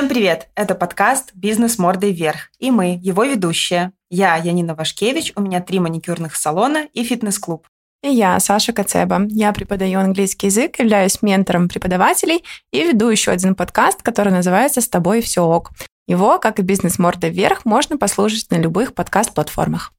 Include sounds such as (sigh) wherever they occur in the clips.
Всем привет! Это подкаст «Бизнес мордой вверх». И мы, его ведущие. Я, Янина Вашкевич, у меня три маникюрных салона и фитнес-клуб. И я, Саша Кацеба. Я преподаю английский язык, являюсь ментором преподавателей и веду еще один подкаст, который называется «С тобой все ок». Его, как и «Бизнес мордой вверх», можно послушать на любых подкаст-платформах.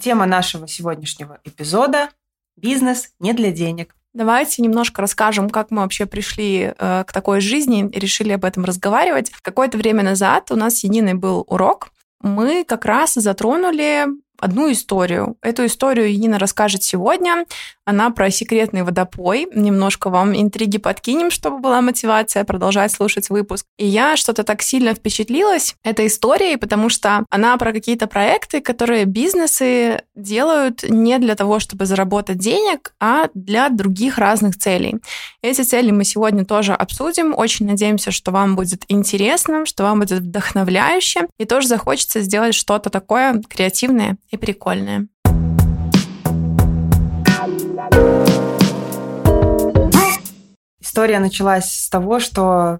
Тема нашего сегодняшнего эпизода – бизнес не для денег. Давайте немножко расскажем, как мы вообще пришли э, к такой жизни и решили об этом разговаривать. Какое-то время назад у нас с Яниной был урок. Мы как раз затронули одну историю. Эту историю Нина расскажет сегодня. Она про секретный водопой. Немножко вам интриги подкинем, чтобы была мотивация продолжать слушать выпуск. И я что-то так сильно впечатлилась этой историей, потому что она про какие-то проекты, которые бизнесы делают не для того, чтобы заработать денег, а для других разных целей. Эти цели мы сегодня тоже обсудим. Очень надеемся, что вам будет интересно, что вам будет вдохновляюще, и тоже захочется сделать что-то такое креативное и прикольное. История началась с того, что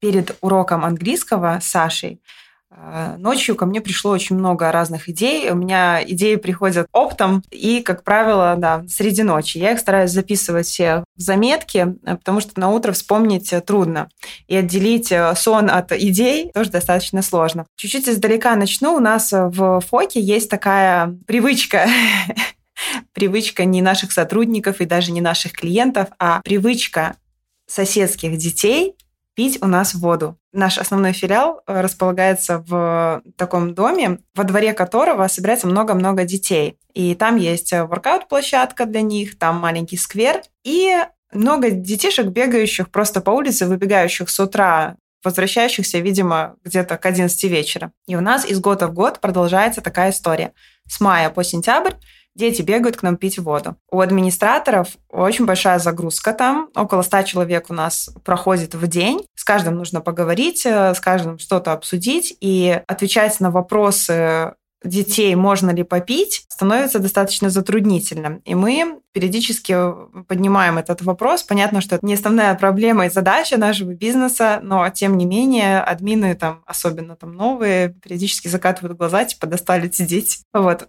перед уроком английского с Сашей э, Ночью ко мне пришло очень много разных идей. У меня идеи приходят оптом и, как правило, да, среди ночи. Я их стараюсь записывать все в заметки, э, потому что на утро вспомнить трудно. И отделить э, сон от идей тоже достаточно сложно. Чуть-чуть издалека начну. У нас в ФОКе есть такая привычка (laughs) привычка не наших сотрудников и даже не наших клиентов, а привычка соседских детей пить у нас воду. Наш основной филиал э, располагается в таком доме, во дворе которого собирается много-много детей. И там есть э, воркаут-площадка для них, там маленький сквер и много детишек, бегающих просто по улице, выбегающих с утра возвращающихся, видимо, где-то к 11 вечера. И у нас из года в год продолжается такая история. С мая по сентябрь дети бегают к нам пить воду. У администраторов очень большая загрузка там. Около 100 человек у нас проходит в день. С каждым нужно поговорить, э, с каждым что-то обсудить. И отвечать на вопросы детей, можно ли попить, становится достаточно затруднительным. И мы периодически поднимаем этот вопрос. Понятно, что это не основная проблема и задача нашего бизнеса, но тем не менее админы там, особенно там новые, периодически закатывают глаза, типа достали дети. Вот.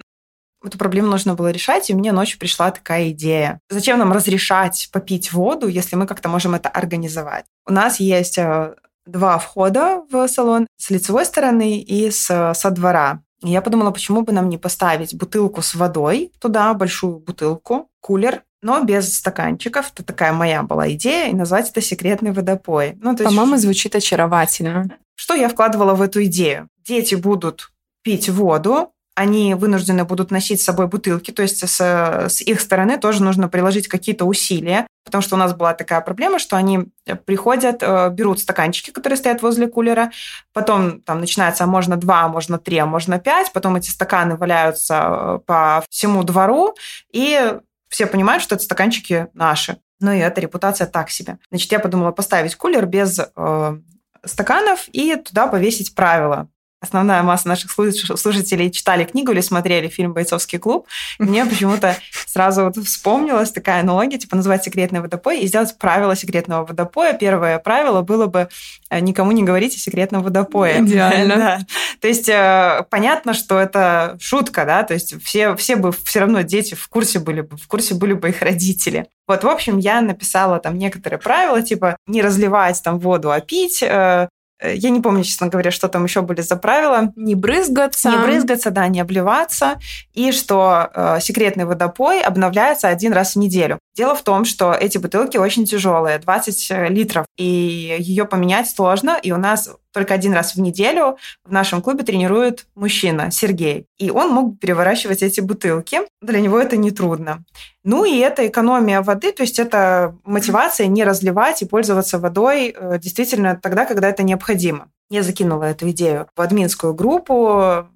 Эту проблему нужно было решать, и мне ночью пришла такая идея. Зачем нам разрешать попить воду, если мы как-то можем это организовать? У нас есть э, два входа в салон с лицевой стороны и с, со двора. И я подумала, почему бы нам не поставить бутылку с водой туда, большую бутылку, кулер, но без стаканчиков. Это такая моя была идея, и назвать это секретный водопой. Ну, По-моему, звучит очаровательно. Что я вкладывала в эту идею? Дети будут пить воду, они вынуждены будут носить с собой бутылки, то есть с, с их стороны тоже нужно приложить какие-то усилия, потому что у нас была такая проблема, что они приходят, э, берут стаканчики, которые стоят возле кулера, потом там начинается, а можно два, можно три, а можно пять, потом эти стаканы валяются э, по всему двору, и все понимают, что это стаканчики наши. Ну и эта репутация так себе. Значит, я подумала поставить кулер без э, стаканов и туда повесить правила основная масса наших слушателей читали книгу или смотрели фильм «Бойцовский клуб», и мне почему-то сразу вот вспомнилась такая аналогия, типа назвать секретный водопой и сделать правила секретного водопоя. Первое правило было бы э, никому не говорить о секретном водопое. Идеально. (laughs) да. То есть э, понятно, что это шутка, да, то есть все, все бы все равно дети в курсе были бы, в курсе были бы их родители. Вот, в общем, я написала там некоторые правила, типа не разливать там воду, а пить, Э, я не помню, честно говоря, что там еще были за правила. Не брызгаться. Не брызгаться, да, не обливаться. И что э, секретный водопой обновляется один раз в неделю. Дело в том, что эти бутылки очень тяжелые, 20 э, литров, и ее поменять сложно. И у нас только один раз в неделю в нашем клубе тренирует мужчина, Сергей. И он мог переворачивать эти бутылки. Для него это нетрудно. Ну и это экономия воды, то есть это мотивация не разливать и пользоваться водой э, действительно тогда, когда это необходимо. Я закинула эту идею в админскую группу,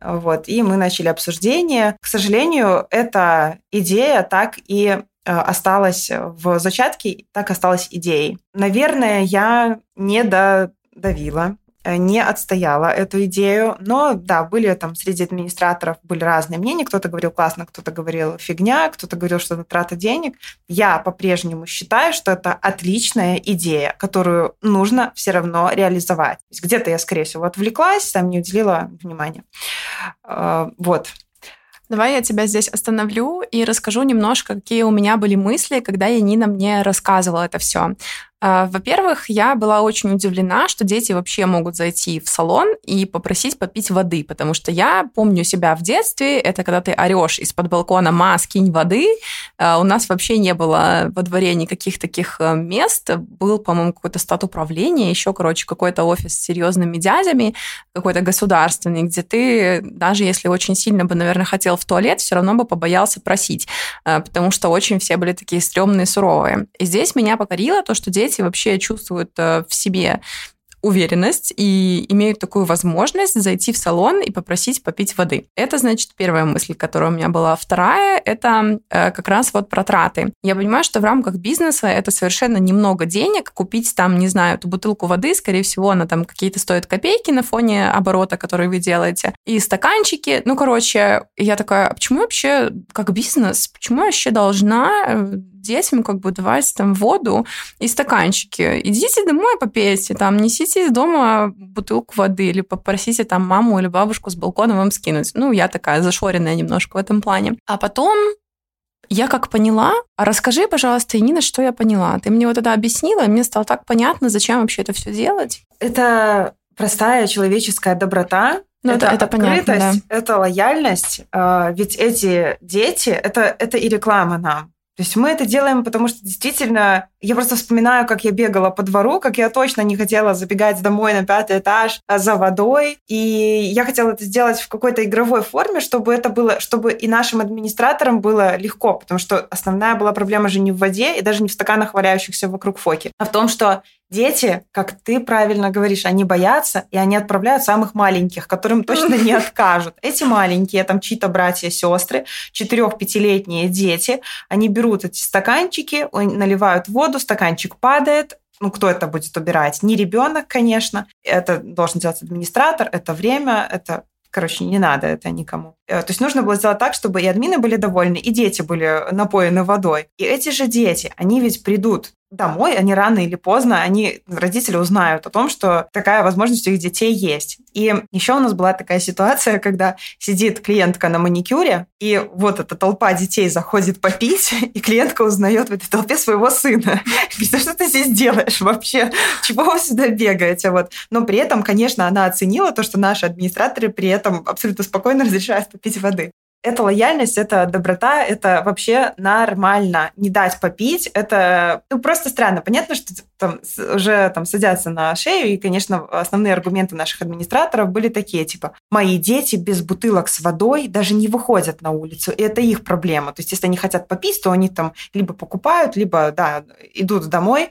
вот, и мы начали обсуждение. К сожалению, эта идея так и осталась в зачатке, так осталась идеей. Наверное, я не додавила Э, не отстояла эту идею. Но да, были там среди администраторов были разные мнения. Кто-то говорил классно, кто-то говорил фигня, кто-то говорил, что это трата денег. Я по-прежнему считаю, что это отличная идея, которую нужно все равно реализовать. Где-то я, скорее всего, отвлеклась, там не уделила внимания. Э, вот. Давай я тебя здесь остановлю и расскажу немножко, какие у меня были мысли, когда Янина мне рассказывала это все. А, во-первых, я была очень удивлена, что дети вообще могут зайти в салон и попросить попить воды, потому что я помню себя в детстве, это когда ты орешь из-под балкона «Ма, скинь воды». А, у нас вообще не было во дворе никаких таких э, мест. Был, по-моему, какой-то стат управления, еще, короче, какой-то офис с серьезными дядями, какой-то государственный, где ты, даже если очень сильно бы, наверное, хотел в туалет, все равно бы побоялся просить, а, потому что очень все были такие стрёмные, суровые. И здесь меня покорило то, что дети дети вообще чувствуют э, в себе уверенность и имеют такую возможность зайти в салон и попросить попить воды. Это, значит, первая мысль, которая у меня была. Вторая — это э, как раз вот про траты. Я понимаю, что в рамках бизнеса это совершенно немного денег. Купить там, не знаю, эту бутылку воды, скорее всего, она там какие-то стоит копейки на фоне оборота, который вы делаете. И стаканчики. Ну, короче, я такая, а почему вообще как бизнес, почему я вообще должна э, детям как бы давать там воду и стаканчики. Идите домой попейте, там, несите из дома бутылку воды или попросите там маму или бабушку с балкона вам скинуть. Ну, я такая зашоренная немножко в этом плане. А потом я как поняла, а расскажи, пожалуйста, Нина, что я поняла. Ты мне вот это объяснила, и мне стало так понятно, зачем вообще это все делать. Это простая человеческая доброта, ну, это, это, это открытость, понятно, да. это лояльность. А, ведь эти дети, это, это и реклама нам. То есть мы это делаем, потому что действительно, я просто вспоминаю, как я бегала по двору, как я точно не хотела забегать домой на пятый этаж а, за водой. И я хотела это сделать в какой-то игровой форме, чтобы это было, чтобы и нашим администраторам было легко, потому что основная была проблема же не в воде и даже не в стаканах, валяющихся вокруг фоки, а в том, что Дети, как ты правильно говоришь, они боятся, и они отправляют самых маленьких, которым точно не (laughs) откажут. Эти маленькие, там чьи-то братья, сестры, четырех-пятилетние дети, они берут эти стаканчики, наливают воду, стаканчик падает, ну, кто это будет убирать? Не ребенок, конечно. Это должен делать администратор, это время, это Короче, не надо это никому. Э, то есть нужно было сделать так, чтобы и админы были довольны, и дети были напоены водой. И эти же дети, они ведь придут домой, они рано или поздно, они, родители узнают о том, что такая возможность у их детей есть. И еще у нас была такая ситуация, когда сидит клиентка на маникюре, и вот эта толпа детей заходит попить, (laughs) и клиентка узнает в этой толпе своего сына. (laughs) Что ты здесь делаешь вообще? Чего вы сюда бегаете? Вот. Но при этом, конечно, она оценила то, что наши администраторы при этом абсолютно спокойно (laughs) разрешают попить воды это лояльность, это доброта, это вообще нормально. Не дать попить, это ну, просто странно. Понятно, что там уже там садятся на шею, и, конечно, основные аргументы наших администраторов были такие, типа, мои дети без бутылок с водой даже не выходят на улицу, и это их проблема. То есть, если они хотят попить, то они там либо покупают, либо, да, идут домой,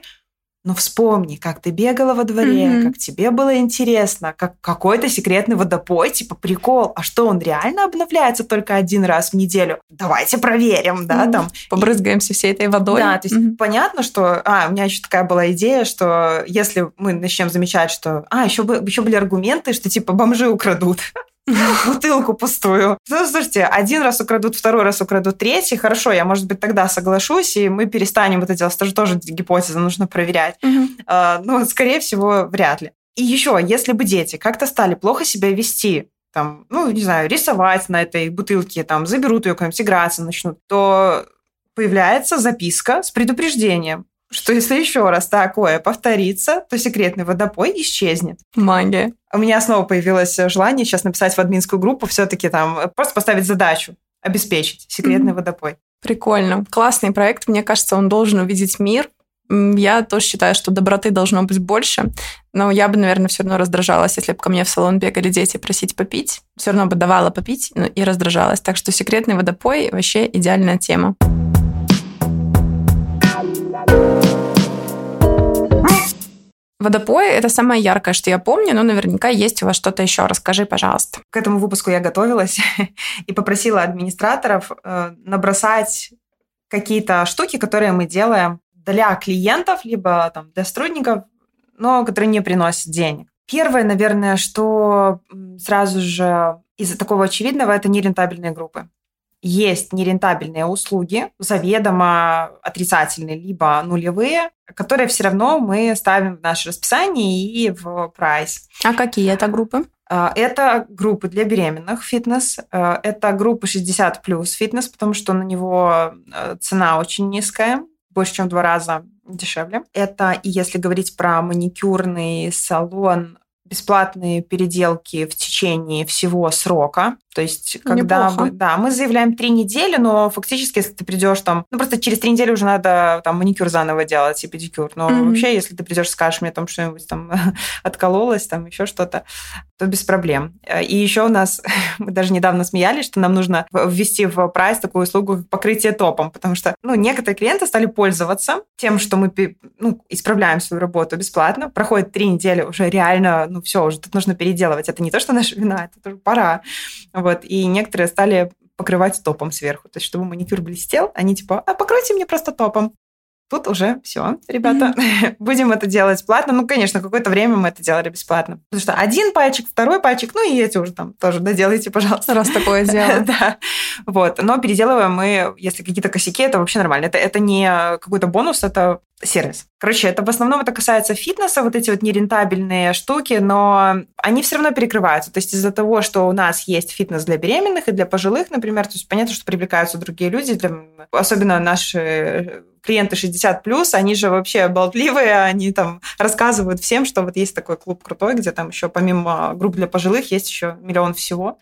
но вспомни, как ты бегала во дворе, mm-hmm. как тебе было интересно, как какой-то секретный водопой, типа прикол. А что, он реально обновляется только один раз в неделю? Давайте проверим, да, mm-hmm. там. Побрызгаемся всей этой водой. Да, то есть mm-hmm. понятно, что... А, у меня еще такая была идея, что если мы начнем замечать, что... А, еще, еще были аргументы, что типа бомжи украдут. (laughs) (laughs) бутылку пустую. Ну, слушайте, один раз украдут, второй раз украдут, третий, хорошо, я, может быть, тогда соглашусь, и мы перестанем это делать. Это же тоже гипотеза, нужно проверять. Uh, но, скорее всего, вряд ли. И еще, если бы дети как-то стали плохо себя вести, там, ну, не знаю, рисовать на этой бутылке, там, заберут ее, какой-нибудь играться начнут, то появляется записка с предупреждением что если еще раз такое повторится, то секретный водопой исчезнет. Магия. У меня снова появилось желание сейчас написать в админскую группу, все-таки там просто поставить задачу, обеспечить секретный mm-hmm. водопой. Прикольно. Классный проект. Мне кажется, он должен увидеть мир. Я тоже считаю, что доброты должно быть больше, но я бы, наверное, все равно раздражалась, если бы ко мне в салон бегали дети просить попить. Все равно бы давала попить и раздражалась. Так что секретный водопой вообще идеальная тема. Водопой — это самое яркое, что я помню, но наверняка есть у вас что-то еще. Расскажи, пожалуйста. К этому выпуску я готовилась (laughs) и попросила администраторов э, набросать какие-то штуки, которые мы делаем для клиентов, либо там для сотрудников, но которые не приносят денег. Первое, наверное, что сразу же из-за такого очевидного, это нерентабельные группы. Есть нерентабельные услуги, заведомо отрицательные, либо нулевые, которые все равно мы ставим в наше расписание и в прайс. А какие это группы? А, это группы для беременных фитнес, а, это группа 60 плюс фитнес, потому что на него э, цена очень низкая, больше, чем в два раза дешевле. Это, и если говорить про маникюрный салон, бесплатные переделки в течение всего срока. То есть, когда Неплохо. мы, да, мы заявляем три недели, но фактически, если ты придешь там, ну просто через три недели уже надо там маникюр заново делать и педикюр. Но mm-hmm. вообще, если ты придешь, скажешь мне там что-нибудь (laughs) там откололось, там еще что-то, то без проблем. И еще у нас, (laughs) мы даже недавно смеялись, что нам нужно ввести в прайс такую услугу, как покрытие топом, потому что, ну, некоторые клиенты стали пользоваться тем, что мы ну, исправляем свою работу бесплатно. Проходит три недели, уже реально, ну, все, уже тут нужно переделывать. Это не то, что наша вина, это уже пора. Вот. И некоторые стали покрывать топом сверху. То есть, чтобы маникюр блестел, они типа, а покройте мне просто топом. Тут уже все, ребята, mm-hmm. (laughs) будем это делать платно. Ну, конечно, какое-то время мы это делали бесплатно. Потому что один пальчик, второй пальчик, ну и эти уже там тоже доделайте, пожалуйста. Раз такое (laughs) дело. да. Вот. Но переделываем мы, если какие-то косяки, это вообще нормально. Это, это не какой-то бонус, это сервис. Короче, это в основном это касается фитнеса, вот эти вот нерентабельные штуки, но они все равно перекрываются. То есть из-за того, что у нас есть фитнес для беременных и для пожилых, например, то есть понятно, что привлекаются другие люди, для... особенно наши клиенты 60 плюс, они же вообще болтливые, они там рассказывают всем, что вот есть такой клуб крутой, где там еще помимо групп для пожилых есть еще миллион всего.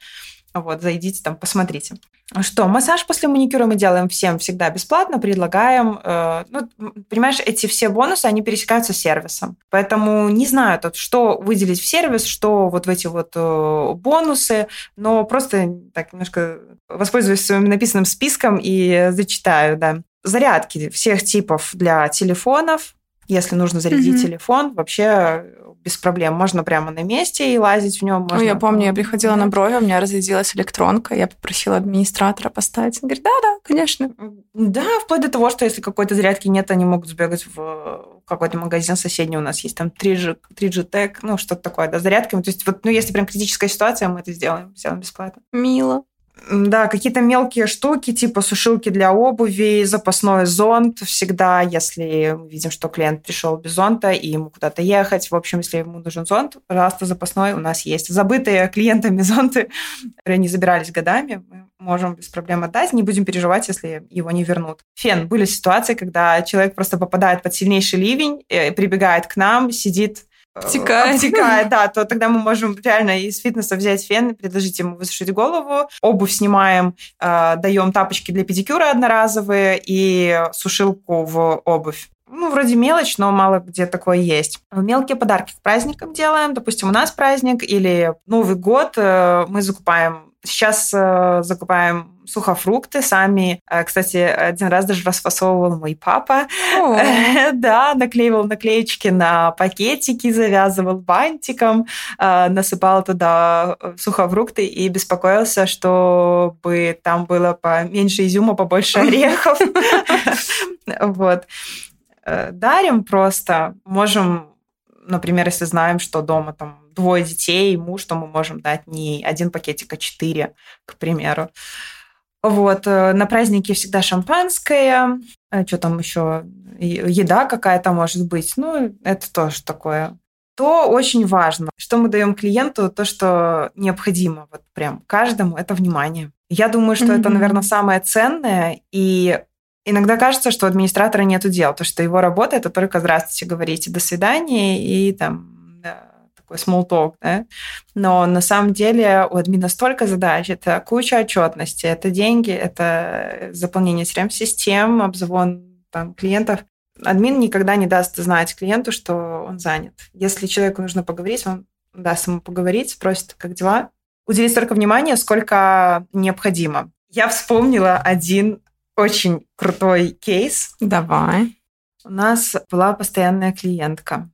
Вот, зайдите там, посмотрите. Что, массаж после маникюра мы делаем всем всегда бесплатно, предлагаем. Э, ну, понимаешь, эти все бонусы, они пересекаются с сервисом. Поэтому не знаю, тут, что выделить в сервис, что вот в эти вот э, бонусы, но просто так немножко воспользуюсь своим написанным списком и зачитаю, да. Зарядки всех типов для телефонов, если нужно зарядить mm-hmm. телефон, вообще без проблем. Можно прямо на месте и лазить в нем. Можно... Ну, я помню, я приходила на брови, у меня разрядилась электронка, я попросила администратора поставить. Он говорит, да-да, конечно. Да, вплоть до того, что если какой-то зарядки нет, они могут сбегать в какой-то магазин соседний у нас есть, там 3G, 3G Tech, ну, что-то такое, да, зарядками. То есть вот, ну, если прям критическая ситуация, мы это сделаем, сделаем бесплатно. Мило. Да, какие-то мелкие штуки, типа сушилки для обуви, запасной зонт всегда, если мы видим, что клиент пришел без зонта и ему куда-то ехать. В общем, если ему нужен зонт, пожалуйста, запасной у нас есть. Забытые клиентами зонты, которые не забирались годами, мы можем без проблем отдать, не будем переживать, если его не вернут. Фен. Были ситуации, когда человек просто попадает под сильнейший ливень, э, прибегает к нам, сидит обтекает. обтекает, да, то тогда мы можем реально из фитнеса взять фен, предложить ему высушить голову, обувь снимаем, э, даем тапочки для педикюра одноразовые и сушилку в обувь. Ну, вроде мелочь, но мало где такое есть. Мелкие подарки к праздникам делаем. Допустим, у нас праздник или Новый год э, мы закупаем Сейчас э, закупаем сухофрукты сами. Э, кстати, один раз даже расфасовывал мой папа. (laughs) да, наклеивал наклеечки на пакетики, завязывал бантиком, э, насыпал туда э, сухофрукты и беспокоился, чтобы там было поменьше изюма, побольше (laughs) орехов. (laughs) вот. Дарим просто. Можем, например, если знаем, что дома там двое детей, муж, то мы можем дать не один пакетик, а четыре, к примеру. Вот, э, на празднике всегда шампанское, э, что там еще, еда какая-то может быть, ну, это тоже такое. То очень важно, что мы даем клиенту, то, что необходимо, вот прям каждому, это внимание. Я думаю, что mm-hmm. это, наверное, самое ценное, и иногда кажется, что у администратора нет дел, то, что его работа это только здравствуйте говорите, до свидания, и там такой small talk, да? но на самом деле у админа столько задач, это куча отчетности, это деньги, это заполнение CRM-систем, обзвон там, клиентов. Админ никогда не даст знать клиенту, что он занят. Если человеку нужно поговорить, он даст ему поговорить, спросит, как дела, уделить столько внимания, сколько необходимо. Я вспомнила один очень крутой кейс. Давай. У нас была постоянная клиентка.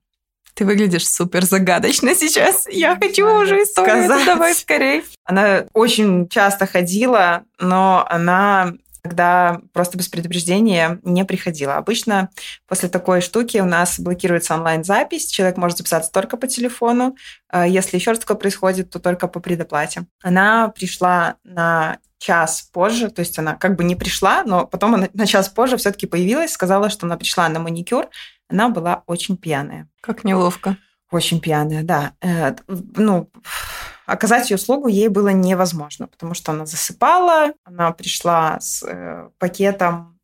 Ты выглядишь супер загадочно сейчас. Я хочу уже историю. Сказать. Давай скорее. Она очень часто ходила, но она когда просто без предупреждения не приходила. Обычно после такой штуки у нас блокируется онлайн-запись, человек может записаться только по телефону. А если еще раз такое происходит, то только по предоплате. Она пришла на час позже, то есть она как бы не пришла, но потом она на час позже все-таки появилась, сказала, что она пришла на маникюр. Она была очень пьяная. Как неловко. Очень пьяная, да. Э, ну, оказать ее услугу ей было невозможно, потому что она засыпала, она пришла с э, пакетом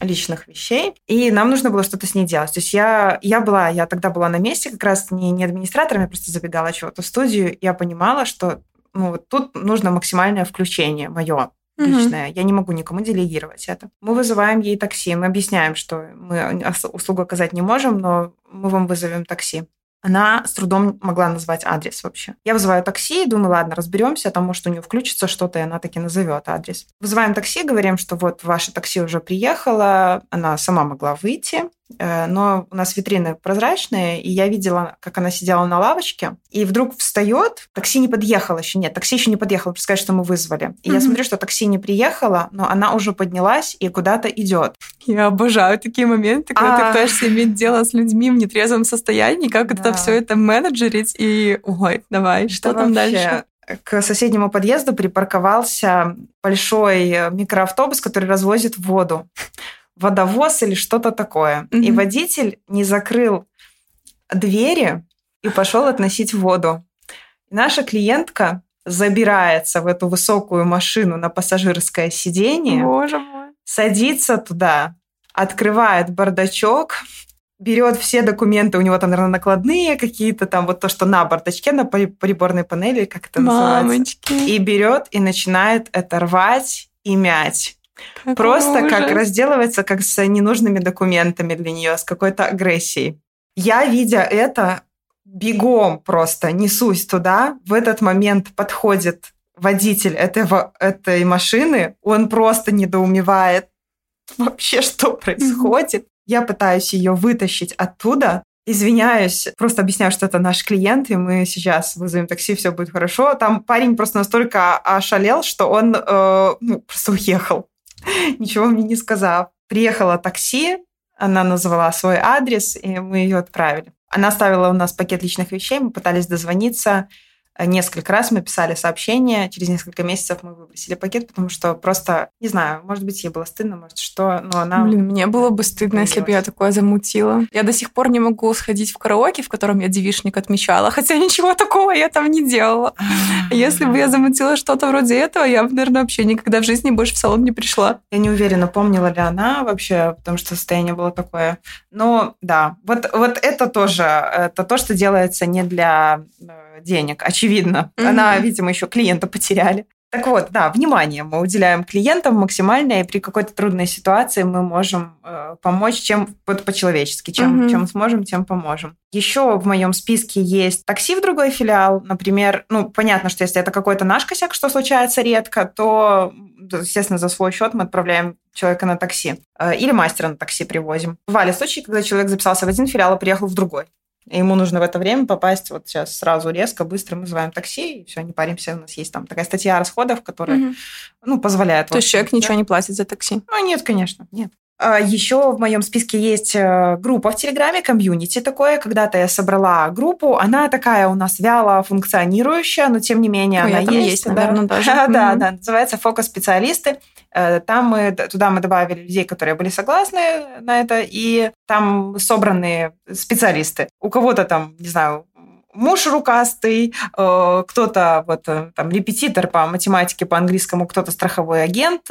личных вещей, и нам нужно было что-то с ней делать. То есть я, я была, я тогда была на месте, как раз не, не администратором, я просто забегала чего-то в студию, я понимала, что ну, вот тут нужно максимальное включение мое личное. Угу. Я не могу никому делегировать это. Мы вызываем ей такси, мы объясняем, что мы услугу оказать не можем, но мы вам вызовем такси она с трудом могла назвать адрес вообще. Я вызываю такси, думаю, ладно, разберемся, там, может, у нее включится что-то, и она таки назовет адрес. Вызываем такси, говорим, что вот ваше такси уже приехало, она сама могла выйти, но у нас витрины прозрачные, и я видела, как она сидела на лавочке, и вдруг встает, такси не подъехало еще, нет, такси еще не подъехало, сказать, что мы вызвали. И mm-hmm. я смотрю, что такси не приехало, но она уже поднялась и куда-то идет. Я обожаю такие моменты, когда а... ты пытаешься иметь дело с людьми в нетрезвом состоянии, как да. это все это менеджерить, и ой, давай, что там дальше? к соседнему подъезду припарковался большой микроавтобус, который развозит воду водовоз или что-то такое. Mm-hmm. И водитель не закрыл двери и пошел относить воду. И наша клиентка забирается в эту высокую машину на пассажирское сиденье, Боже мой. садится туда, открывает бардачок, берет все документы, у него там, наверное, накладные какие-то, там вот то, что на бардачке, на приборной панели, как это Мамочки. называется, и берет и начинает это рвать и мять. Какой Просто ужас. как разделывается как с ненужными документами для нее, с какой-то агрессией. Я, видя это, бегом просто несусь туда. В этот момент подходит водитель этого, этой машины. Он просто недоумевает (laughs) вообще, что происходит. Я пытаюсь ее вытащить оттуда, извиняюсь, просто объясняю, что это наш клиент, и мы сейчас вызовем такси, все будет хорошо. Там парень просто настолько ошалел, что он э, ну, просто уехал. (laughs) ничего мне не сказав. Приехало такси, она назвала свой адрес, и мы ее отправили. Она оставила у нас пакет личных вещей, мы пытались дозвониться, Несколько раз мы писали сообщения, через несколько месяцев мы выбросили пакет, потому что просто, не знаю, может быть, ей было стыдно, может, что, но она... Блин, мне было бы стыдно, если бы я такое замутила. Я до сих пор не могу сходить в караоке, в котором я девишник отмечала, (laughs) хотя ничего такого я там не делала. Если бы я замутила что-то вроде этого, я бы, наверное, вообще никогда в жизни больше в салон не пришла. Я не уверена, помнила ли она вообще, потому что состояние было такое. Но да, вот, вот это тоже, это то, что делается не для э, денег, очевидно очевидно. Mm-hmm. Она, видимо, еще клиента потеряли. Так вот, да, внимание мы уделяем клиентам максимальное, и при какой-то трудной ситуации мы можем э, помочь чем вот по-человечески, чем, mm-hmm. чем сможем, тем поможем. Еще в моем списке есть такси в другой филиал, например, ну, понятно, что если это какой-то наш косяк, что случается редко, то, естественно, за свой счет мы отправляем человека на такси. Э, или мастера на такси привозим. Бывали случаи, когда человек записался в один филиал, а приехал в другой. Ему нужно в это время попасть вот сейчас сразу резко, быстро мы вызываем такси, и все, не паримся. У нас есть там такая статья расходов, которая угу. ну, позволяет... То есть человек да? ничего не платит за такси? Ну, нет, конечно, нет. А Еще в моем списке есть э, группа в Телеграме, комьюнити такое. Когда-то я собрала группу. Она такая у нас вяло функционирующая, но тем не менее Ой, она есть. есть да. наверное, даже. (laughs) да, да, называется «Фокус-специалисты». Э, там мы, туда мы добавили людей, которые были согласны на это, и там собраны специалисты. У кого-то там, не знаю, муж рукастый, э, кто-то вот э, там репетитор по математике, по английскому, кто-то страховой агент.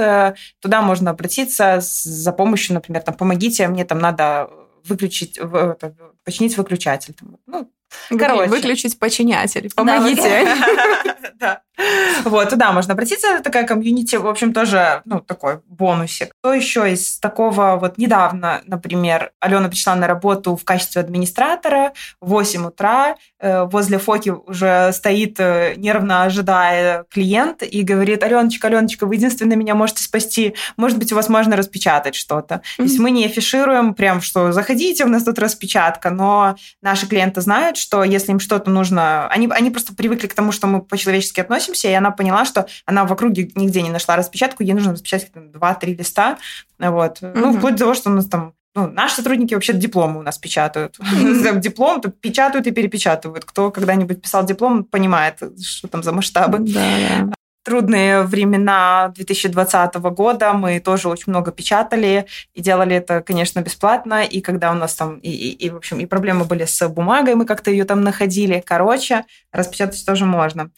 Туда можно обратиться за помощью, например, там, помогите, мне там надо выключить, починить выключатель. Ну, Короче. Выключить починятель. Помогите. (laughs) Да. Вот, туда можно обратиться. Это такая комьюнити, в общем, тоже, ну, такой бонусик. Что еще из такого, вот недавно, например, Алена пришла на работу в качестве администратора в 8 утра, э, возле Фоки уже стоит, э, нервно ожидая клиент, и говорит, Аленочка, Аленочка, вы единственное меня можете спасти, может быть, у вас можно распечатать что-то. Mm-hmm. То есть мы не афишируем прям, что заходите, у нас тут распечатка, но наши клиенты знают, что если им что-то нужно, они, они просто привыкли к тому, что мы по-человечески относимся, приносимся, и она поняла, что она в округе нигде не нашла распечатку, ей нужно распечатать 2-3 листа. Вот. Mm-hmm. Ну, вплоть до того, что у нас там ну, наши сотрудники вообще дипломы у нас печатают. Mm-hmm. (laughs) Диплом печатают и перепечатывают. Кто когда-нибудь писал диплом, понимает, что там за масштабы. Да трудные времена 2020 года мы тоже очень много печатали и делали это, конечно, бесплатно. И когда у нас там и, и, и в общем и проблемы были с бумагой, мы как-то ее там находили. Короче, распечатать тоже можно.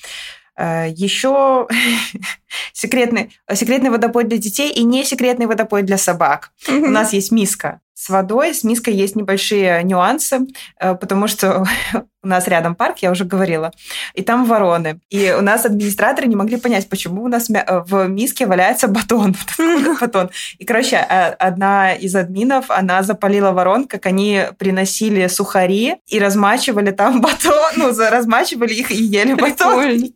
Э, Еще (laughs) секретный, секретный водопой для детей и не секретный водопой для собак. У нас есть миска с водой. С миской есть небольшие нюансы, э, потому что (laughs) у нас рядом парк, я уже говорила, и там вороны. И у нас администраторы не могли понять, почему у нас э, в миске валяется батон. (laughs) батон. И, короче, а, одна из админов, она запалила ворон, как они приносили сухари и размачивали там (laughs) батон, ну, размачивали их и ели батон.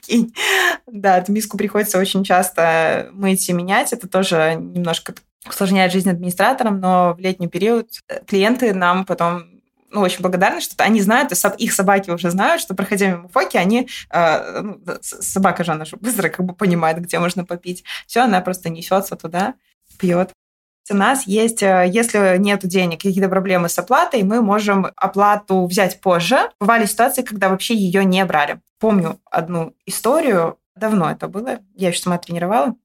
Да, эту миску приходится очень часто мыть и менять. Это тоже немножко усложняет жизнь администраторам, но в летний период э, клиенты нам потом ну, очень благодарны, что они знают, их собаки уже знают, что, проходя мимо фоки, они... Э, ну, собака же, она же быстро как бы понимает, где можно попить. Все, она просто несется туда, пьет. У нас есть, э, если нет денег, какие-то проблемы с оплатой, мы можем оплату взять позже. Бывали ситуации, когда вообще ее не брали. Помню одну историю, давно это было, я еще сама тренировала.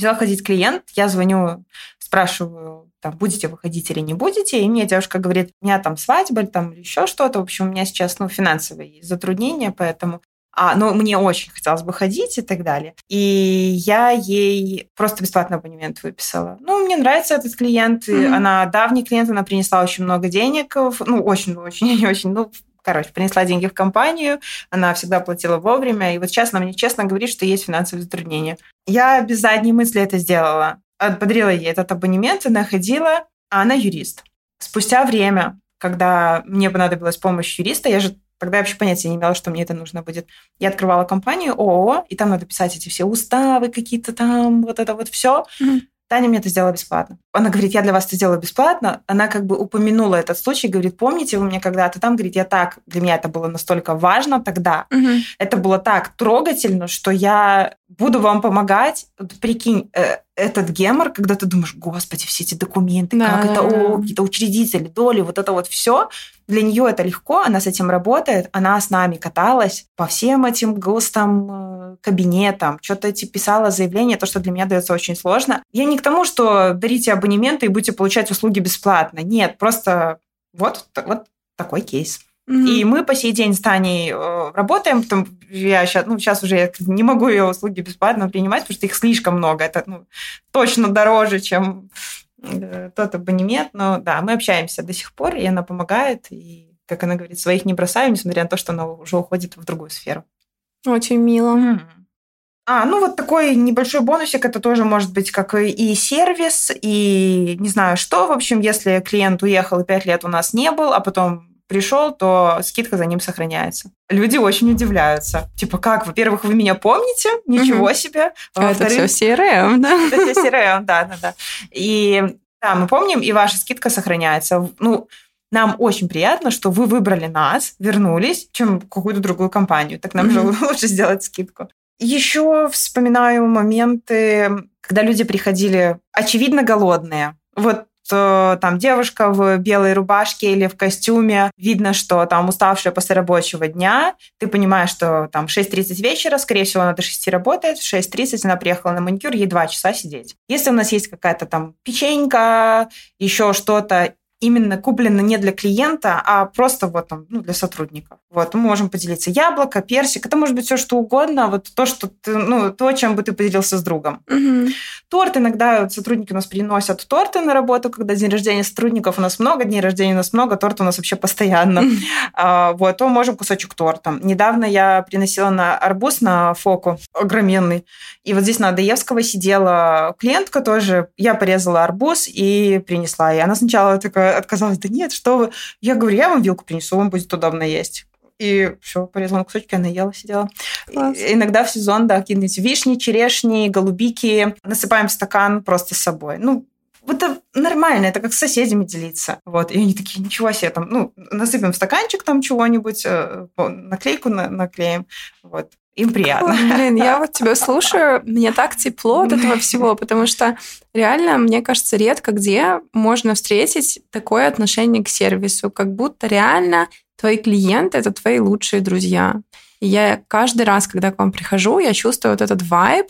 Взял ходить клиент, я звоню, спрашиваю, там, будете выходить или не будете, и мне девушка говорит, у меня там свадьба или там еще что-то, в общем, у меня сейчас, ну, финансовые затруднения, поэтому а, ну, мне очень хотелось бы ходить и так далее. И я ей просто бесплатный абонемент выписала. Ну, мне нравится этот клиент. Mm-hmm. Она давний клиент, она принесла очень много денег. Ну, очень-очень, (laughs) не очень. Ну, короче, принесла деньги в компанию, она всегда платила вовремя, и вот сейчас она мне честно говорит, что есть финансовые затруднения. Я без задней мысли это сделала. Подарила ей этот абонемент, и находила, а она юрист. Спустя время, когда мне понадобилась помощь юриста, я же тогда вообще понятия не имела, что мне это нужно будет. Я открывала компанию ООО, и там надо писать эти все уставы какие-то там, вот это вот все. Mm-hmm. Таня мне это сделала бесплатно. Она говорит, я для вас это сделала бесплатно. Она как бы упомянула этот случай, говорит, помните, вы мне когда-то там, говорит, я так, для меня это было настолько важно тогда. Угу. Это было так трогательно, что я буду вам помогать. Прикинь, э, этот гемор, когда ты думаешь, господи, все эти документы, да, как это, о, какие-то учредители, доли, вот это вот все. Для нее это легко, она с этим работает, она с нами каталась по всем этим ГОСТам, э, кабинетам, что-то эти писала заявление, то, что для меня дается очень сложно. Я не к тому, что дарите абонементы и будете получать услуги бесплатно. Нет, просто вот, вот такой кейс. Mm-hmm. И мы по сей день с Таней э, работаем, потом я сейчас, ну, сейчас уже я не могу ее услуги бесплатно принимать, потому что их слишком много. Это ну, точно дороже, чем э, тот абонемент. Но да, мы общаемся до сих пор, и она помогает. И, как она говорит, своих не бросаю, несмотря на то, что она уже уходит в другую сферу. Очень мило. Mm-hmm. А, ну вот такой небольшой бонусик, это тоже может быть как и сервис, и не знаю что. В общем, если клиент уехал и пять лет у нас не был, а потом пришел, то скидка за ним сохраняется. Люди очень удивляются. Типа, как? Во-первых, вы меня помните? Ничего угу. себе. А это все CRM, да? (laughs) Это все CRM, да, да, да. И да, мы помним, и ваша скидка сохраняется. Ну, нам очень приятно, что вы выбрали нас, вернулись, чем какую-то другую компанию. Так нам mm-hmm. же (laughs) лучше сделать скидку. Еще вспоминаю моменты, когда люди приходили очевидно голодные. Вот там девушка в белой рубашке или в костюме, видно, что там уставшая после рабочего дня, ты понимаешь, что там 6.30 вечера, скорее всего, она до 6 работает, в 6.30 она приехала на маникюр, ей 2 часа сидеть. Если у нас есть какая-то там печенька, еще что-то, именно куплено не для клиента, а просто вот там, ну, для сотрудников. Вот, мы можем поделиться яблоко, персик, это может быть все что угодно, вот то, что ты, ну, то, чем бы ты поделился с другом. Угу. Торт иногда сотрудники у нас приносят торты на работу, когда день рождения сотрудников у нас много, дней рождения у нас много, торт у нас вообще постоянно. А, вот, то можем кусочек торта. Недавно я приносила на арбуз на фоку огроменный, и вот здесь на Адаевского сидела клиентка тоже, я порезала арбуз и принесла, и она сначала такая отказалась, да нет, что вы. Я говорю, я вам вилку принесу, вам будет удобно есть. И все, порезала на кусочки, она ела, сидела. Класс. иногда в сезон, да, какие-нибудь вишни, черешни, голубики. Насыпаем в стакан просто с собой. Ну, это нормально, это как с соседями делиться. Вот. И они такие, ничего себе, там, ну, насыпем в стаканчик там чего-нибудь, э, наклейку на наклеим. Вот. Им приятно. Блин, я вот тебя (laughs) слушаю, мне так тепло от этого всего, потому что реально, мне кажется, редко где можно встретить такое отношение к сервису, как будто реально твои клиенты — это твои лучшие друзья. И я каждый раз, когда к вам прихожу, я чувствую вот этот вайб,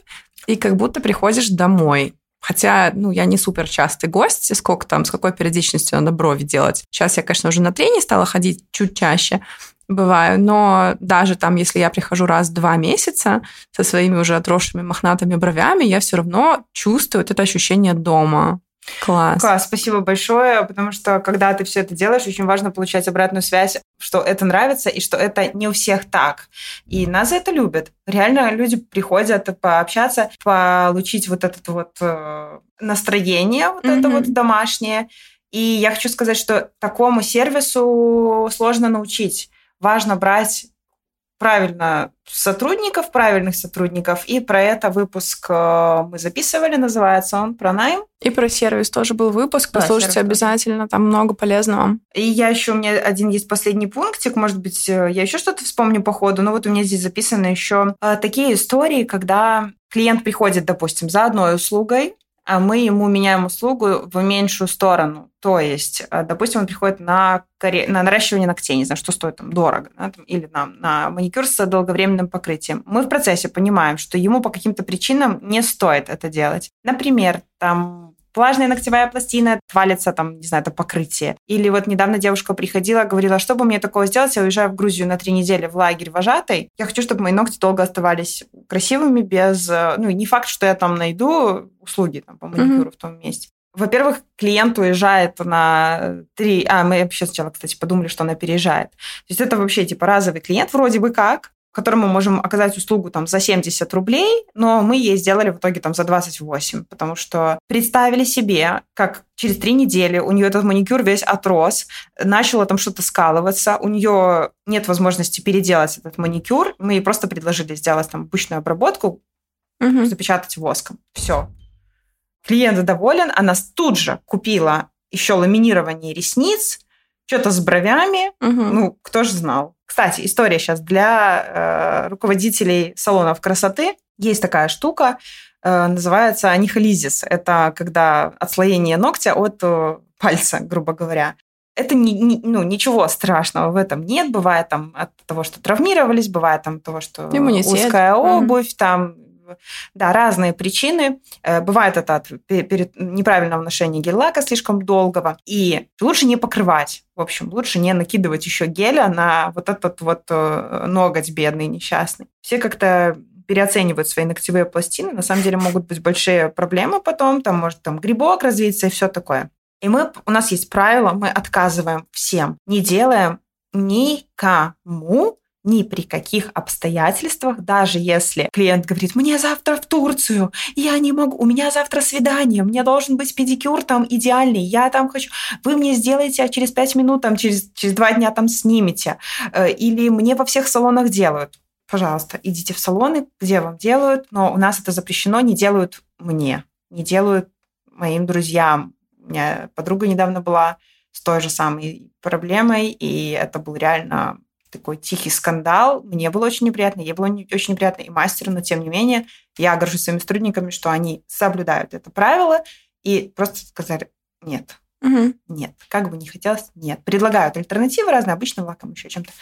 и как будто приходишь домой. Хотя, ну, я не супер частый гость, сколько там, с какой периодичностью надо брови делать. Сейчас я, конечно, уже на трени стала ходить чуть чаще, бываю, но даже там, если я прихожу раз в два месяца со своими уже отросшими мохнатыми бровями, я все равно чувствую вот это ощущение дома. Класс. Класс, спасибо большое, потому что когда ты все это делаешь, очень важно получать обратную связь, что это нравится и что это не у всех так. И нас за это любят. Реально люди приходят пообщаться, получить вот это вот э, настроение, вот mm-hmm. это вот домашнее. И я хочу сказать, что такому сервису сложно научить. Важно брать правильно сотрудников, правильных сотрудников. И про это выпуск э, мы записывали, называется он «Про найм». И про сервис тоже был выпуск, да, послушайте обязательно, там много полезного. И я еще, у меня один есть последний пунктик, может быть, э, я еще что-то вспомню по ходу, но вот у меня здесь записаны еще э, такие истории, когда клиент приходит, допустим, за одной услугой, мы ему меняем услугу в меньшую сторону. То есть, э, допустим, он приходит на, коре... на наращивание ногтей, не знаю, что стоит там дорого, да, там, или на, на маникюр с долговременным покрытием. Мы в процессе понимаем, что ему по каким-то причинам не стоит это делать. Например, там влажная ногтевая пластина, отвалится там, не знаю, это покрытие. Или вот недавно девушка приходила, говорила, чтобы мне такого сделать, я уезжаю в Грузию на три недели в лагерь вожатой. Я хочу, чтобы мои ногти долго оставались красивыми, без... Э, ну, не факт, что я там найду услуги там, по маникюру mm-hmm. в том месте. Во-первых, клиент уезжает на три... А, мы вообще сначала, кстати, подумали, что она переезжает. То есть это вообще типа разовый клиент вроде бы как, которому мы можем оказать услугу там за 70 рублей, но мы ей сделали в итоге там за 28, потому что представили себе, как через три недели у нее этот маникюр весь отрос, начало там что-то скалываться, у нее нет возможности переделать этот маникюр, мы ей просто предложили сделать там обычную обработку, угу. запечатать воском. Все. Клиент доволен, она тут же купила еще ламинирование ресниц, что-то с бровями, угу. ну, кто же знал. Кстати, история сейчас для э, руководителей салонов красоты. Есть такая штука, э, называется анихолизис. Это когда отслоение ногтя от э, пальца, грубо говоря. Это не, не, ну, ничего страшного в этом нет. Бывает там от того, что травмировались, бывает там от того, что Иммунитет. узкая обувь, mm там да, разные причины. Э, бывает это от неправильного ношения гель-лака слишком долгого. И лучше не покрывать. В общем, лучше не накидывать еще геля на вот этот вот э, ноготь бедный, несчастный. Все как-то переоценивают свои ногтевые пластины. На самом деле могут быть большие проблемы потом. Там может там грибок развиться и все такое. И мы, у нас есть правило, мы отказываем всем. Не делаем никому ни при каких обстоятельствах, даже если клиент говорит, мне завтра в Турцию, я не могу, у меня завтра свидание, мне должен быть педикюр там идеальный, я там хочу, вы мне сделаете, а через пять минут, там, через, через два дня там снимете, э, или мне во всех салонах делают. Пожалуйста, идите в салоны, где вам делают, но у нас это запрещено, не делают мне, не делают моим друзьям. У меня подруга недавно была с той же самой проблемой, и это был реально такой тихий скандал. Мне было очень неприятно, ей было очень неприятно, и мастеру, но тем не менее я горжусь своими сотрудниками, что они соблюдают это правило и просто сказали нет. Угу. Нет, как бы не хотелось, нет. Предлагают альтернативы разные, обычно лаком еще чем-то.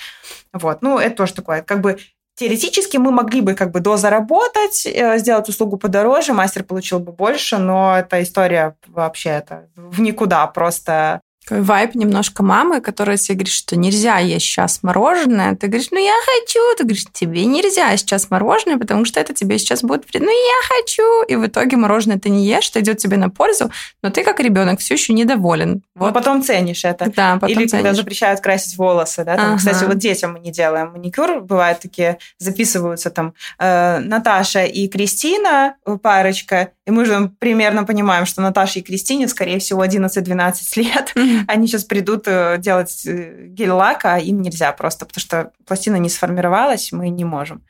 Вот, ну, это тоже такое, как бы теоретически мы могли бы как бы дозаработать, э, сделать услугу подороже, мастер получил бы больше, но эта история вообще это в никуда, просто такой вайп немножко мамы, которая тебе говорит, что нельзя есть сейчас мороженое. Ты говоришь, ну я хочу. Ты говоришь, тебе нельзя сейчас мороженое, потому что это тебе сейчас будет... Ну я хочу. И в итоге мороженое ты не ешь, что идет тебе на пользу, но ты как ребенок все еще недоволен. Вот. Но потом ценишь это. Да, потом Или ценишь. когда запрещают красить волосы. Да? Там, ага. Кстати, вот детям мы не делаем маникюр. Бывают такие, записываются там э, Наташа и Кристина, э, парочка, и мы же примерно понимаем, что Наташе и Кристине, скорее всего, 11-12 лет. (laughs) Mm-hmm. Они сейчас придут э, делать э, гель-лак, а им нельзя просто, потому что пластина не сформировалась, мы не можем.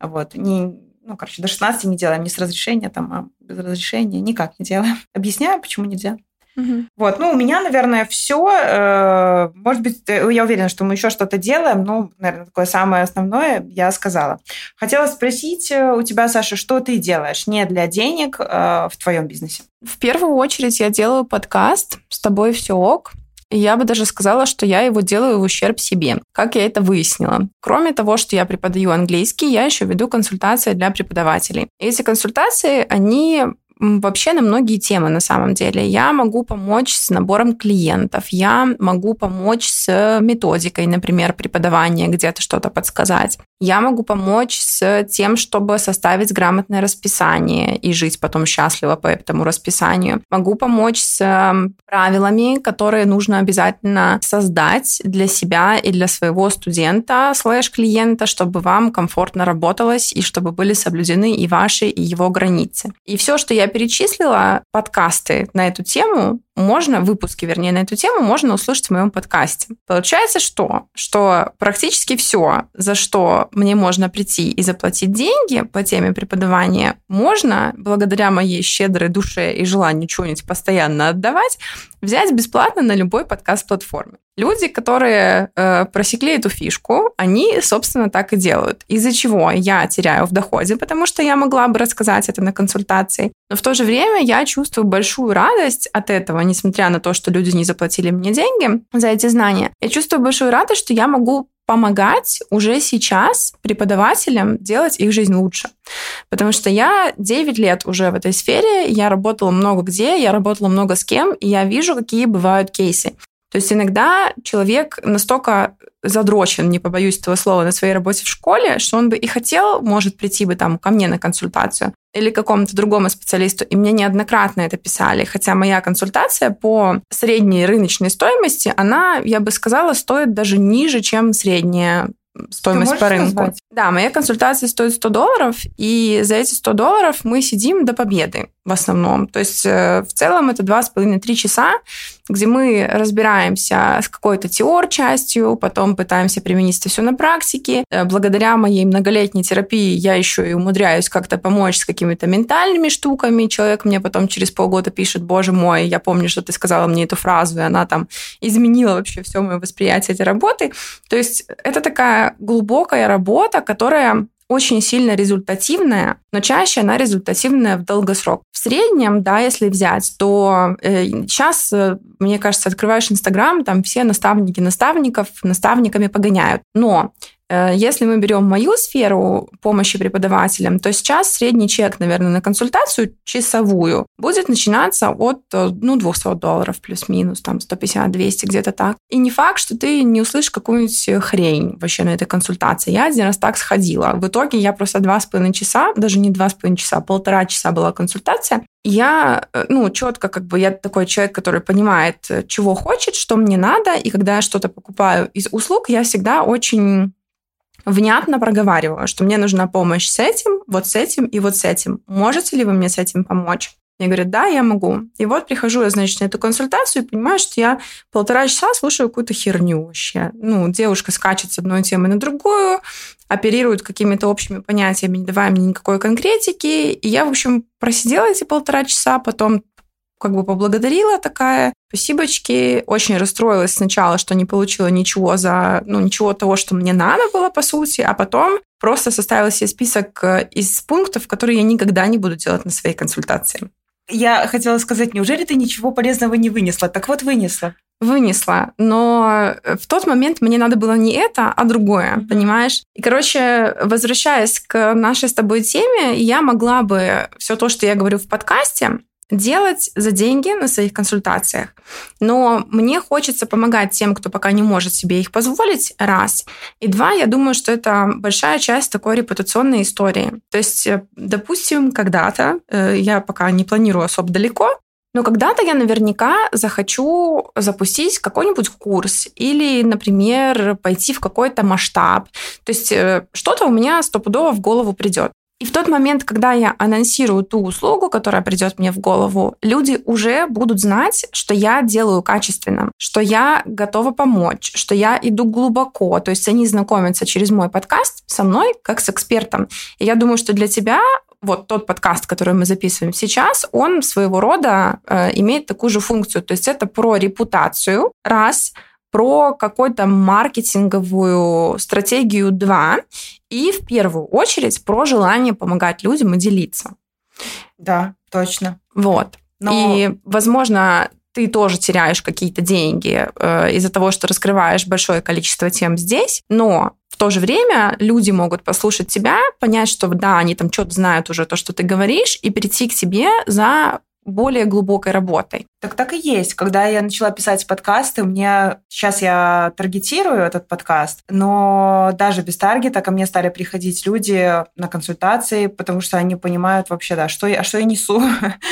Вот. Не, ну, короче, до 16 не делаем, не с разрешения, там, а без разрешения никак не делаем. Объясняю, почему нельзя. Угу. Вот, ну, у меня, наверное, все. Э, может быть, э, я уверена, что мы еще что-то делаем, но, наверное, такое самое основное я сказала. Хотела спросить э, у тебя, Саша, что ты делаешь не для денег в твоем бизнесе? В первую очередь я делаю подкаст «С тобой все ок», я бы даже сказала, что я его делаю в ущерб себе. Как я это выяснила? Кроме того, что я преподаю английский, я еще веду консультации для преподавателей. Эти консультации, они вообще на многие темы на самом деле. Я могу помочь с набором клиентов, я могу помочь с методикой, например, преподавания, где-то что-то подсказать. Я могу помочь с тем, чтобы составить грамотное расписание и жить потом счастливо по этому расписанию. Могу помочь с правилами, которые нужно обязательно создать для себя и для своего студента слэш-клиента, чтобы вам комфортно работалось и чтобы были соблюдены и ваши, и его границы. И все, что я перечислила, подкасты на эту тему, можно, выпуски, вернее, на эту тему можно услышать в моем подкасте. Получается что? Что практически все, за что мне можно прийти и заплатить деньги по теме преподавания, можно, благодаря моей щедрой душе и желанию что-нибудь постоянно отдавать, взять бесплатно на любой подкаст-платформе. Люди, которые э, просекли эту фишку, они, собственно, так и делают. Из-за чего я теряю в доходе, потому что я могла бы рассказать это на консультации. Но в то же время я чувствую большую радость от этого, несмотря на то, что люди не заплатили мне деньги за эти знания. Я чувствую большую радость, что я могу помогать уже сейчас преподавателям делать их жизнь лучше. Потому что я 9 лет уже в этой сфере, я работала много где, я работала много с кем, и я вижу, какие бывают кейсы. То есть иногда человек настолько задрочен, не побоюсь этого слова, на своей работе в школе, что он бы и хотел, может, прийти бы там ко мне на консультацию или к какому-то другому специалисту. И мне неоднократно это писали. Хотя моя консультация по средней рыночной стоимости, она, я бы сказала, стоит даже ниже, чем средняя стоимость по рынку. Назвать? Да, моя консультация стоит 100 долларов, и за эти 100 долларов мы сидим до победы в основном. То есть э, в целом это 2,5-3 часа, где мы разбираемся с какой-то теор-частью, потом пытаемся применить это все на практике. Э, благодаря моей многолетней терапии я еще и умудряюсь как-то помочь с какими-то ментальными штуками. Человек мне потом через полгода пишет, боже мой, я помню, что ты сказала мне эту фразу, и она там изменила вообще все мое восприятие этой работы. То есть это такая глубокая работа, которая очень сильно результативная, но чаще она результативная в долгосрок. В среднем, да, если взять, то э, сейчас, э, мне кажется, открываешь Инстаграм, там все наставники наставников наставниками погоняют. Но если мы берем мою сферу помощи преподавателям, то сейчас средний чек, наверное, на консультацию часовую будет начинаться от э, ну, 200 долларов плюс-минус, там 150-200, где-то так. И не факт, что ты не услышишь какую-нибудь хрень вообще на этой консультации. Я один раз так сходила. В итоге я просто два с половиной часа, даже не два с половиной часа, полтора часа была консультация. Я, э, ну, четко как бы, я такой человек, который понимает, чего хочет, что мне надо, и когда я что-то покупаю из услуг, я всегда очень внятно проговариваю, что мне нужна помощь с этим, вот с этим и вот с этим. Можете ли вы мне с этим помочь? Я говорю, да, я могу. И вот прихожу я, значит, на эту консультацию и понимаю, что я полтора часа слушаю какую-то херню вообще. Ну, девушка скачет с одной темы на другую, оперирует какими-то общими понятиями, не давая мне никакой конкретики. И я, в общем, просидела эти полтора часа, потом как бы поблагодарила такая, спасибочки, очень расстроилась сначала, что не получила ничего за, ну, ничего того, что мне надо было, по сути, а потом просто составила себе список э, из пунктов, которые я никогда не буду делать на своей консультации. Я хотела сказать, неужели ты ничего полезного не вынесла? Так вот, вынесла. Вынесла, но в тот момент мне надо было не это, а другое, mm-hmm. понимаешь? И, короче, возвращаясь к нашей с тобой теме, я могла бы все то, что я говорю в подкасте, делать за деньги на своих консультациях. Но мне хочется помогать тем, кто пока не может себе их позволить, раз. И два, я думаю, что это большая часть такой репутационной истории. То есть, э, допустим, когда-то, э, я пока не планирую особо далеко, но когда-то я наверняка захочу запустить какой-нибудь курс или, например, пойти в какой-то масштаб. То есть э, что-то у меня стопудово в голову придет. И в тот момент, когда я анонсирую ту услугу, которая придет мне в голову, люди уже будут знать, что я делаю качественно, что я готова помочь, что я иду глубоко. То есть они знакомятся через мой подкаст со мной как с экспертом. И я думаю, что для тебя вот тот подкаст, который мы записываем сейчас, он своего рода э, имеет такую же функцию. То есть это про репутацию, раз, про какую-то маркетинговую стратегию, два, и в первую очередь про желание помогать людям и делиться. Да, точно. Вот. Но... И, возможно, ты тоже теряешь какие-то деньги э, из-за того, что раскрываешь большое количество тем здесь, но в то же время люди могут послушать тебя, понять, что да, они там что-то знают уже то, что ты говоришь, и прийти к тебе за более глубокой работой. Так так и есть. Когда я начала писать подкасты, мне сейчас я таргетирую этот подкаст, но даже без таргета ко мне стали приходить люди на консультации, потому что они понимают вообще, да, что я, что я несу.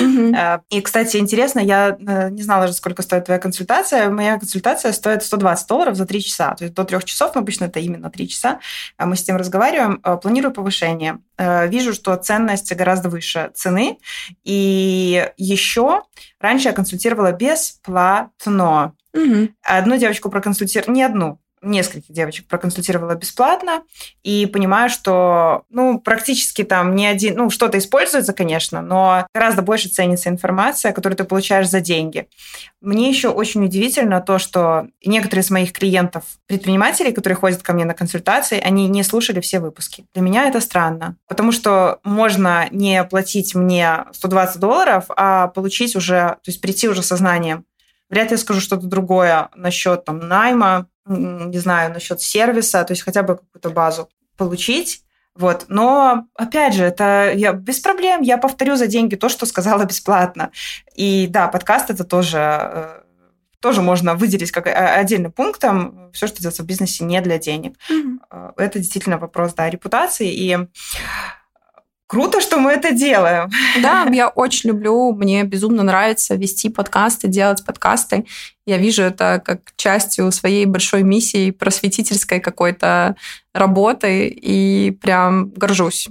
Mm-hmm. (laughs) И, кстати, интересно, я э, не знала же, сколько стоит твоя консультация. Моя консультация стоит 120 долларов за 3 часа. То есть до 3 часов, обычно это именно 3 часа. А мы с тем разговариваем. Э, планирую повышение. Вижу, что ценность гораздо выше цены. И еще раньше я консультировала бесплатно. Угу. Одну девочку проконсультировала, не одну, нескольких девочек проконсультировала бесплатно и понимаю, что ну, практически там не один, ну, что-то используется, конечно, но гораздо больше ценится информация, которую ты получаешь за деньги. Мне еще очень удивительно то, что некоторые из моих клиентов, предпринимателей, которые ходят ко мне на консультации, они не слушали все выпуски. Для меня это странно, потому что можно не платить мне 120 долларов, а получить уже, то есть прийти уже сознанием. Вряд ли я скажу что-то другое насчет там найма, не знаю, насчет сервиса, то есть хотя бы какую-то базу получить. Вот. Но, опять же, это я без проблем, я повторю за деньги то, что сказала (laughs) бесплатно. И да, подкаст это тоже э, тоже можно выделить как э, отдельным пунктом все, что делается в бизнесе не для денег. Mm-hmm. Это действительно вопрос, да, репутации. И Круто, что мы это делаем. Да, я очень люблю, мне безумно нравится вести подкасты, делать подкасты. Я вижу это как частью своей большой миссии просветительской какой-то работы и прям горжусь,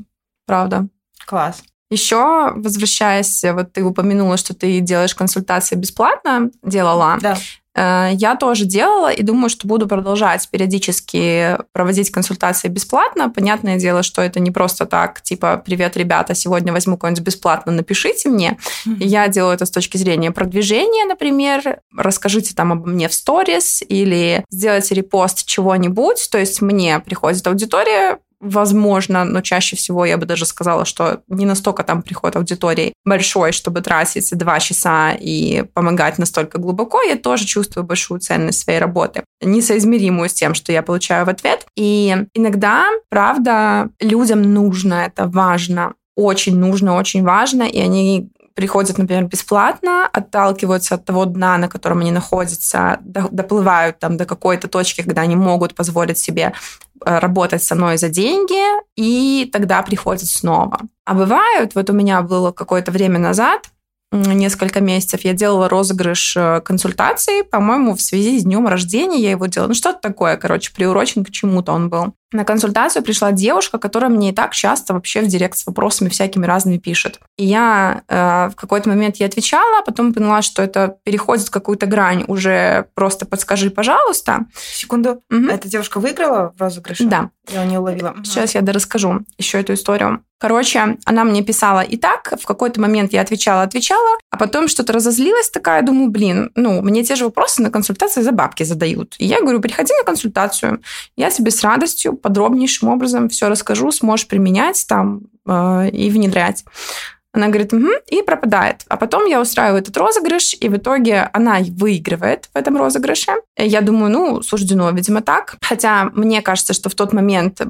правда. Класс. Еще, возвращаясь, вот ты упомянула, что ты делаешь консультации бесплатно, делала. Да. Э, я тоже делала и думаю, что буду продолжать периодически проводить консультации бесплатно. Понятное дело, что это не просто так, типа, привет, ребята, сегодня возьму кого-нибудь бесплатно, напишите мне. Я делаю это с точки зрения продвижения, например. Расскажите там обо мне в сторис или сделайте репост чего-нибудь. То есть мне приходит аудитория, возможно, но чаще всего я бы даже сказала, что не настолько там приход аудитории большой, чтобы тратить два часа и помогать настолько глубоко, я тоже чувствую большую ценность своей работы, несоизмеримую с тем, что я получаю в ответ. И иногда, правда, людям нужно это, важно, очень нужно, очень важно, и они приходят, например, бесплатно, отталкиваются от того дна, на котором они находятся, доплывают там до какой-то точки, когда они могут позволить себе работать со мной за деньги, и тогда приходят снова. А бывают, вот у меня было какое-то время назад, несколько месяцев я делала розыгрыш э, консультации, по-моему, в связи с днем рождения я его делала. Ну, что-то такое, короче, приурочен к чему-то он был. На консультацию пришла девушка, которая мне и так часто вообще в директ с вопросами всякими разными пишет. И я э, в какой-то момент ей отвечала, а потом поняла, что это переходит какую-то грань. Уже просто подскажи, пожалуйста. Секунду. Угу. Эта девушка выиграла в розыгрыше? Да. Я не уловила. Сейчас я расскажу еще эту историю. Короче, она мне писала и так, в какой-то момент я отвечала, отвечала, а потом что-то разозлилась такая, думаю, блин, ну, мне те же вопросы на консультации за бабки задают. И я говорю, приходи на консультацию, я тебе с радостью подробнейшим образом все расскажу, сможешь применять там э, и внедрять. Она говорит, угу, и пропадает. А потом я устраиваю этот розыгрыш, и в итоге она выигрывает в этом розыгрыше. Я думаю, ну, суждено, видимо, так. Хотя мне кажется, что в тот момент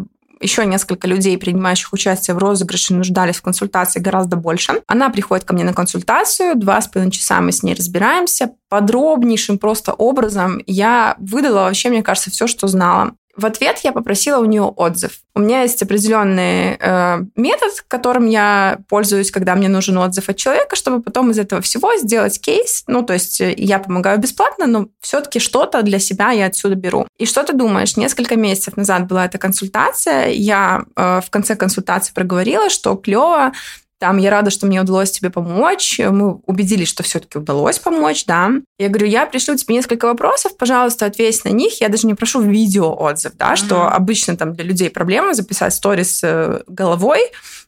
еще несколько людей, принимающих участие в розыгрыше, нуждались в консультации гораздо больше. Она приходит ко мне на консультацию, два с половиной часа мы с ней разбираемся, подробнейшим просто образом я выдала вообще, мне кажется, все, что знала. В ответ я попросила у нее отзыв. У меня есть определенный э, метод, которым я пользуюсь, когда мне нужен отзыв от человека, чтобы потом из этого всего сделать кейс. Ну, то есть э, я помогаю бесплатно, но все-таки что-то для себя я отсюда беру. И что ты думаешь? Несколько месяцев назад была эта консультация. Я э, в конце консультации проговорила, что клево там, я рада, что мне удалось тебе помочь. Мы убедились, что все-таки удалось помочь, да. Я говорю, я пришлю тебе несколько вопросов, пожалуйста, ответь на них. Я даже не прошу видео отзыв, да, mm-hmm. что обычно там для людей проблема записать сторис э, головой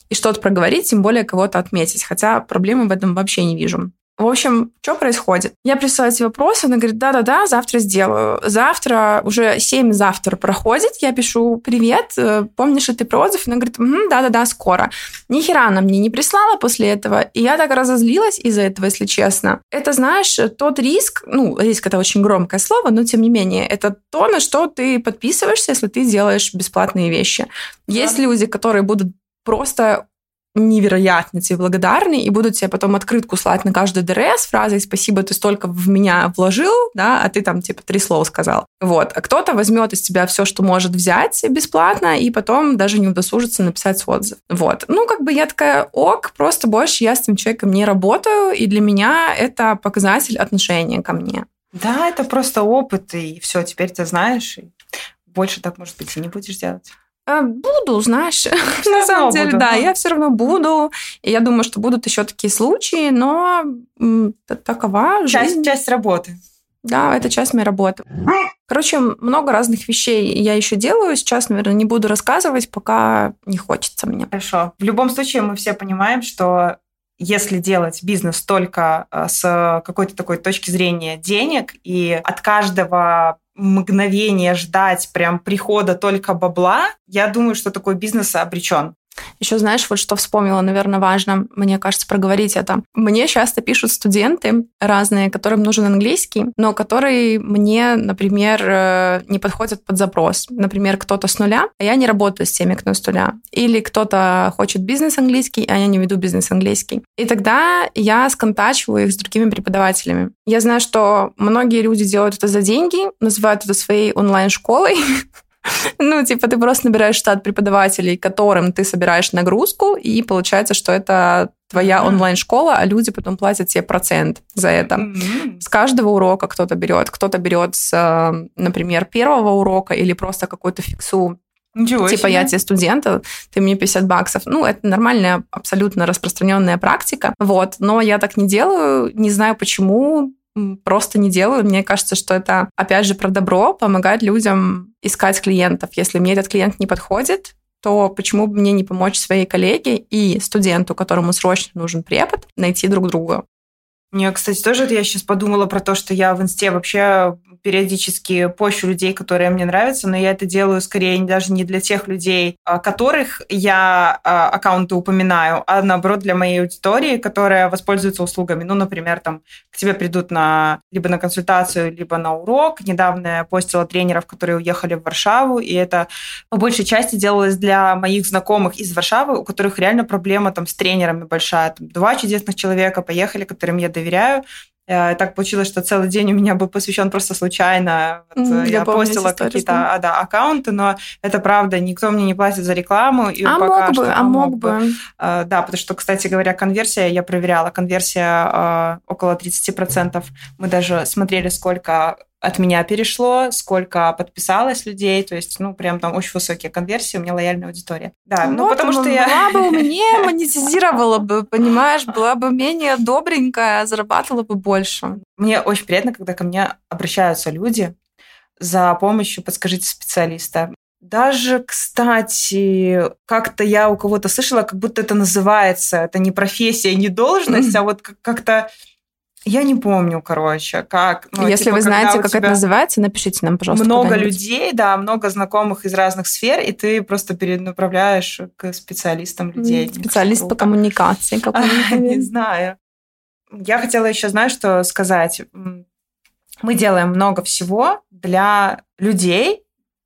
и что-то проговорить, тем более кого-то отметить. Хотя проблемы в этом вообще не вижу. В общем, что происходит? Я присылаю эти вопросы, она говорит, да-да-да, завтра сделаю. Завтра, уже 7 завтра проходит, я пишу, привет, э, помнишь ли ты про отзыв? Она говорит, да-да-да, скоро. Ни хера она мне не прислала после этого, и я так разозлилась из-за этого, если честно. Это, знаешь, тот риск, ну, риск это очень громкое слово, но тем не менее, это то, на что ты подписываешься, если ты делаешь бесплатные вещи. Да. Есть люди, которые будут просто невероятно тебе благодарны и будут тебе потом открытку слать на каждый ДР с фразой «Спасибо, ты столько в меня вложил», да, а ты там типа три слова сказал. Вот. А кто-то возьмет из тебя все, что может взять бесплатно, и потом даже не удосужится написать отзыв. Вот. Ну, как бы я такая, ок, просто больше я с этим человеком не работаю, и для меня это показатель отношения ко мне. Да, это просто опыт, и все, теперь ты знаешь, и больше так, может быть, и не будешь делать. Э, буду, знаешь, (laughs) на самом деле, буду. да, я все равно буду. И я думаю, что будут еще такие случаи, но такова часть, жизнь. Часть работы. Да, это часть моей работы. Короче, много разных вещей я еще делаю. Сейчас, наверное, не буду рассказывать, пока не хочется мне. Хорошо. В любом случае, мы все понимаем, что если делать бизнес только э, с какой-то такой точки зрения денег и от каждого мгновение ждать прям прихода только бабла, я думаю, что такой бизнес обречен. Еще знаешь, вот что вспомнила, наверное, важно, мне кажется, проговорить это. Мне часто пишут студенты разные, которым нужен английский, но которые мне, например, э, не подходят под запрос. Например, кто-то с нуля, а я не работаю с теми, кто с нуля. Или кто-то хочет бизнес английский, а я не веду бизнес английский. И тогда я сконтачиваю их с другими преподавателями. Я знаю, что многие люди делают это за деньги, называют это своей онлайн-школой, (laughs) Ну, типа, ты просто набираешь штат преподавателей, которым ты собираешь нагрузку, и получается, что это твоя онлайн-школа, а люди потом платят тебе процент за это. С каждого урока кто-то берет. Кто-то берет с, э, например, первого урока или просто какую-то фиксу Ничего типа, себе. я тебе студента, ты мне 50 баксов. Ну, это нормальная, абсолютно распространенная практика. Вот. Но я так не делаю, не знаю почему просто не делаю. Мне кажется, что это, опять же, про добро, помогать людям искать клиентов. Если мне этот клиент не подходит, то почему бы мне не помочь своей коллеге и студенту, которому срочно нужен препод, найти друг друга? Мне, кстати, тоже я сейчас подумала про то, что я в инсте вообще периодически пощу людей, которые мне нравятся, но я это делаю скорее даже не для тех людей, а, которых я а, аккаунты упоминаю, а наоборот для моей аудитории, которая воспользуется услугами. Ну, например, там к тебе придут на либо на консультацию, либо на урок. Недавно я постила тренеров, которые уехали в Варшаву, и это по большей части делалось для моих знакомых из Варшавы, у которых реально проблема там с тренерами большая. Там, два чудесных человека поехали, которым я доверяю, Э, так получилось, что целый день у меня был посвящен просто случайно. Вот я, я постила какие-то а, да, аккаунты, но это правда, никто мне не платит за рекламу. И а пока мог что, бы, а мог бы. бы. А, да, потому что, кстати говоря, конверсия, я проверяла, конверсия а, около 30%. Мы даже смотрели, сколько от меня перешло, сколько подписалось людей, то есть, ну, прям там очень высокие конверсии, у меня лояльная аудитория. Да, ну, ну потому что я... Была бы умнее, (laughs) монетизировала бы, понимаешь, была бы менее добренькая, зарабатывала бы больше. Мне очень приятно, когда ко мне обращаются люди за помощью, подскажите специалиста. Даже, кстати, как-то я у кого-то слышала, как будто это называется, это не профессия, не должность, а вот как-то я не помню, короче, как. Ну, Если типа, вы знаете, как это называется, напишите нам, пожалуйста. Много людей, да, много знакомых из разных сфер, и ты просто перенаправляешь к специалистам людей. Специалист по коммуникации. (laughs) Не знаю. Я хотела еще, знаешь, что сказать. Мы делаем много всего для людей,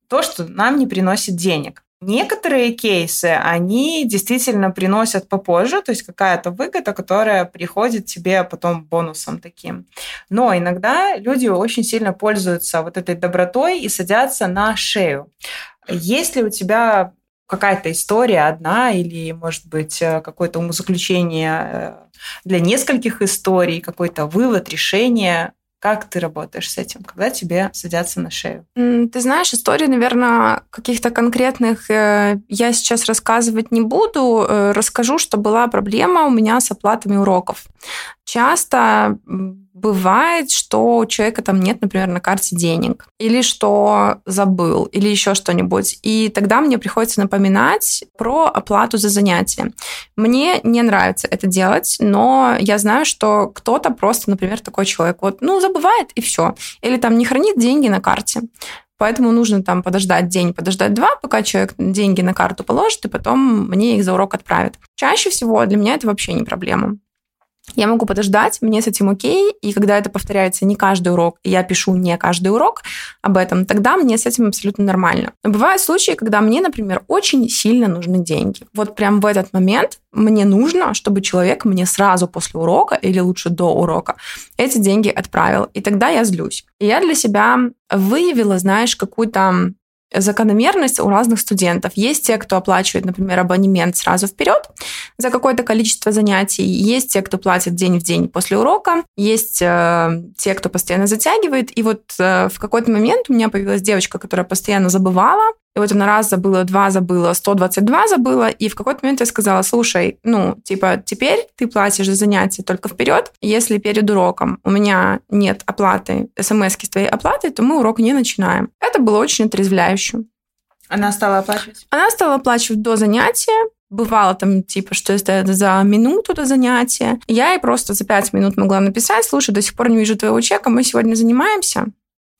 то, что нам не приносит денег. Некоторые кейсы, они действительно приносят попозже, то есть какая-то выгода, которая приходит тебе потом бонусом таким. Но иногда люди очень сильно пользуются вот этой добротой и садятся на шею. Есть ли у тебя какая-то история одна или, может быть, э, какое-то умозаключение э, для нескольких историй, какой-то вывод, решение, как ты работаешь с этим, когда тебе садятся на шею? Ты знаешь, истории, наверное, каких-то конкретных э, я сейчас рассказывать не буду. Расскажу, что была проблема у меня с оплатами уроков. Часто бывает, что у человека там нет, например, на карте денег, или что забыл, или еще что-нибудь. И тогда мне приходится напоминать про оплату за занятие. Мне не нравится это делать, но я знаю, что кто-то просто, например, такой человек, вот, ну, забывает и все. Или там не хранит деньги на карте. Поэтому нужно там подождать день, подождать два, пока человек деньги на карту положит, и потом мне их за урок отправит. Чаще всего для меня это вообще не проблема. Я могу подождать, мне с этим окей, и когда это повторяется не каждый урок, и я пишу не каждый урок об этом, тогда мне с этим абсолютно нормально. Но бывают случаи, когда мне, например, очень сильно нужны деньги. Вот прям в этот момент мне нужно, чтобы человек мне сразу после урока или лучше до урока эти деньги отправил. И тогда я злюсь. И я для себя выявила, знаешь, какую-то закономерность у разных студентов. Есть те, кто оплачивает, например, абонемент сразу вперед за какое-то количество занятий. Есть те, кто платит день в день после урока. Есть э, те, кто постоянно затягивает. И вот э, в какой-то момент у меня появилась девочка, которая постоянно забывала и вот она раз забыла, два забыла, 122 забыла, и в какой-то момент я сказала, слушай, ну, типа, теперь ты платишь за занятия только вперед. Если перед уроком у меня нет оплаты, смс с твоей оплатой, то мы урок не начинаем. Это было очень отрезвляюще. Она стала оплачивать? Она стала оплачивать до занятия, Бывало там, типа, что это за минуту до занятия. Я ей просто за пять минут могла написать, слушай, до сих пор не вижу твоего чека, мы сегодня занимаемся.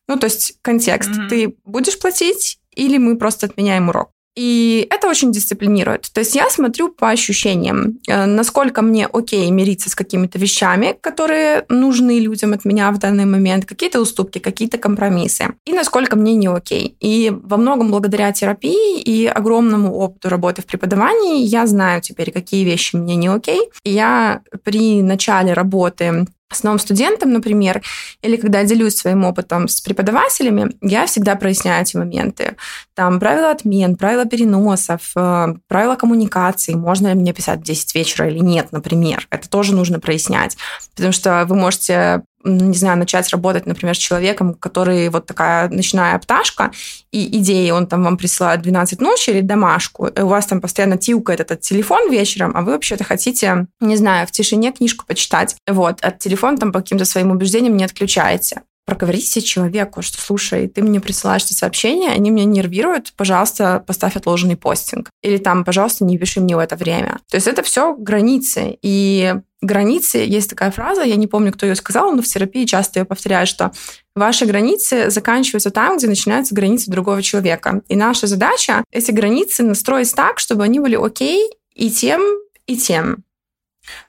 Ну, то есть контекст. Mm-hmm. Ты будешь платить или мы просто отменяем урок. И это очень дисциплинирует. То есть я смотрю по ощущениям, э, насколько мне окей мириться с какими-то вещами, которые нужны людям от меня в данный момент, какие-то уступки, какие-то компромиссы, и насколько мне не окей. И во многом благодаря терапии и огромному опыту работы в преподавании я знаю теперь, какие вещи мне не окей. Я при начале работы с новым студентом, например, или когда делюсь своим опытом с преподавателями, я всегда проясняю эти моменты. Там правила отмен, правила переносов, э, правила коммуникации, можно ли мне писать в 10 вечера или нет, например. Это тоже нужно прояснять, потому что вы можете не знаю, начать работать, например, с человеком, который вот такая ночная пташка, и идеи он там вам присылает 12 ночи или домашку, и у вас там постоянно тилкает этот телефон вечером, а вы вообще-то хотите, не знаю, в тишине книжку почитать. Вот, от телефона там по каким-то своим убеждениям не отключаете проговорите человеку, что, слушай, ты мне присылаешь эти сообщения, они меня нервируют, пожалуйста, поставь отложенный постинг. Или там, пожалуйста, не пиши мне в это время. То есть это все границы. И границы, есть такая фраза, я не помню, кто ее сказал, но в терапии часто ее повторяют, что ваши границы заканчиваются там, где начинаются границы другого человека. И наша задача эти границы настроить так, чтобы они были окей и тем, и тем.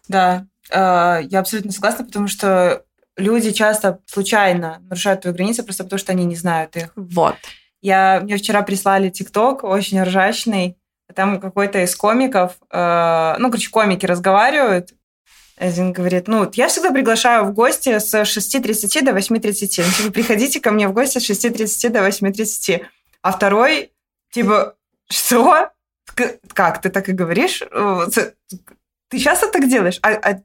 Да, э, я абсолютно согласна, потому что люди часто случайно нарушают твои границы просто потому, что они не знают их. Вот. Я, мне вчера прислали ТикТок, очень ржачный. Там какой-то из комиков, э, ну, короче, комики разговаривают. Один говорит, ну, я всегда приглашаю в гости с 6.30 до 8.30. Ну, типа, приходите ко мне в гости с 6.30 до 8.30. А второй, типа, что? Как, ты так и говоришь? Ты часто так делаешь? А, а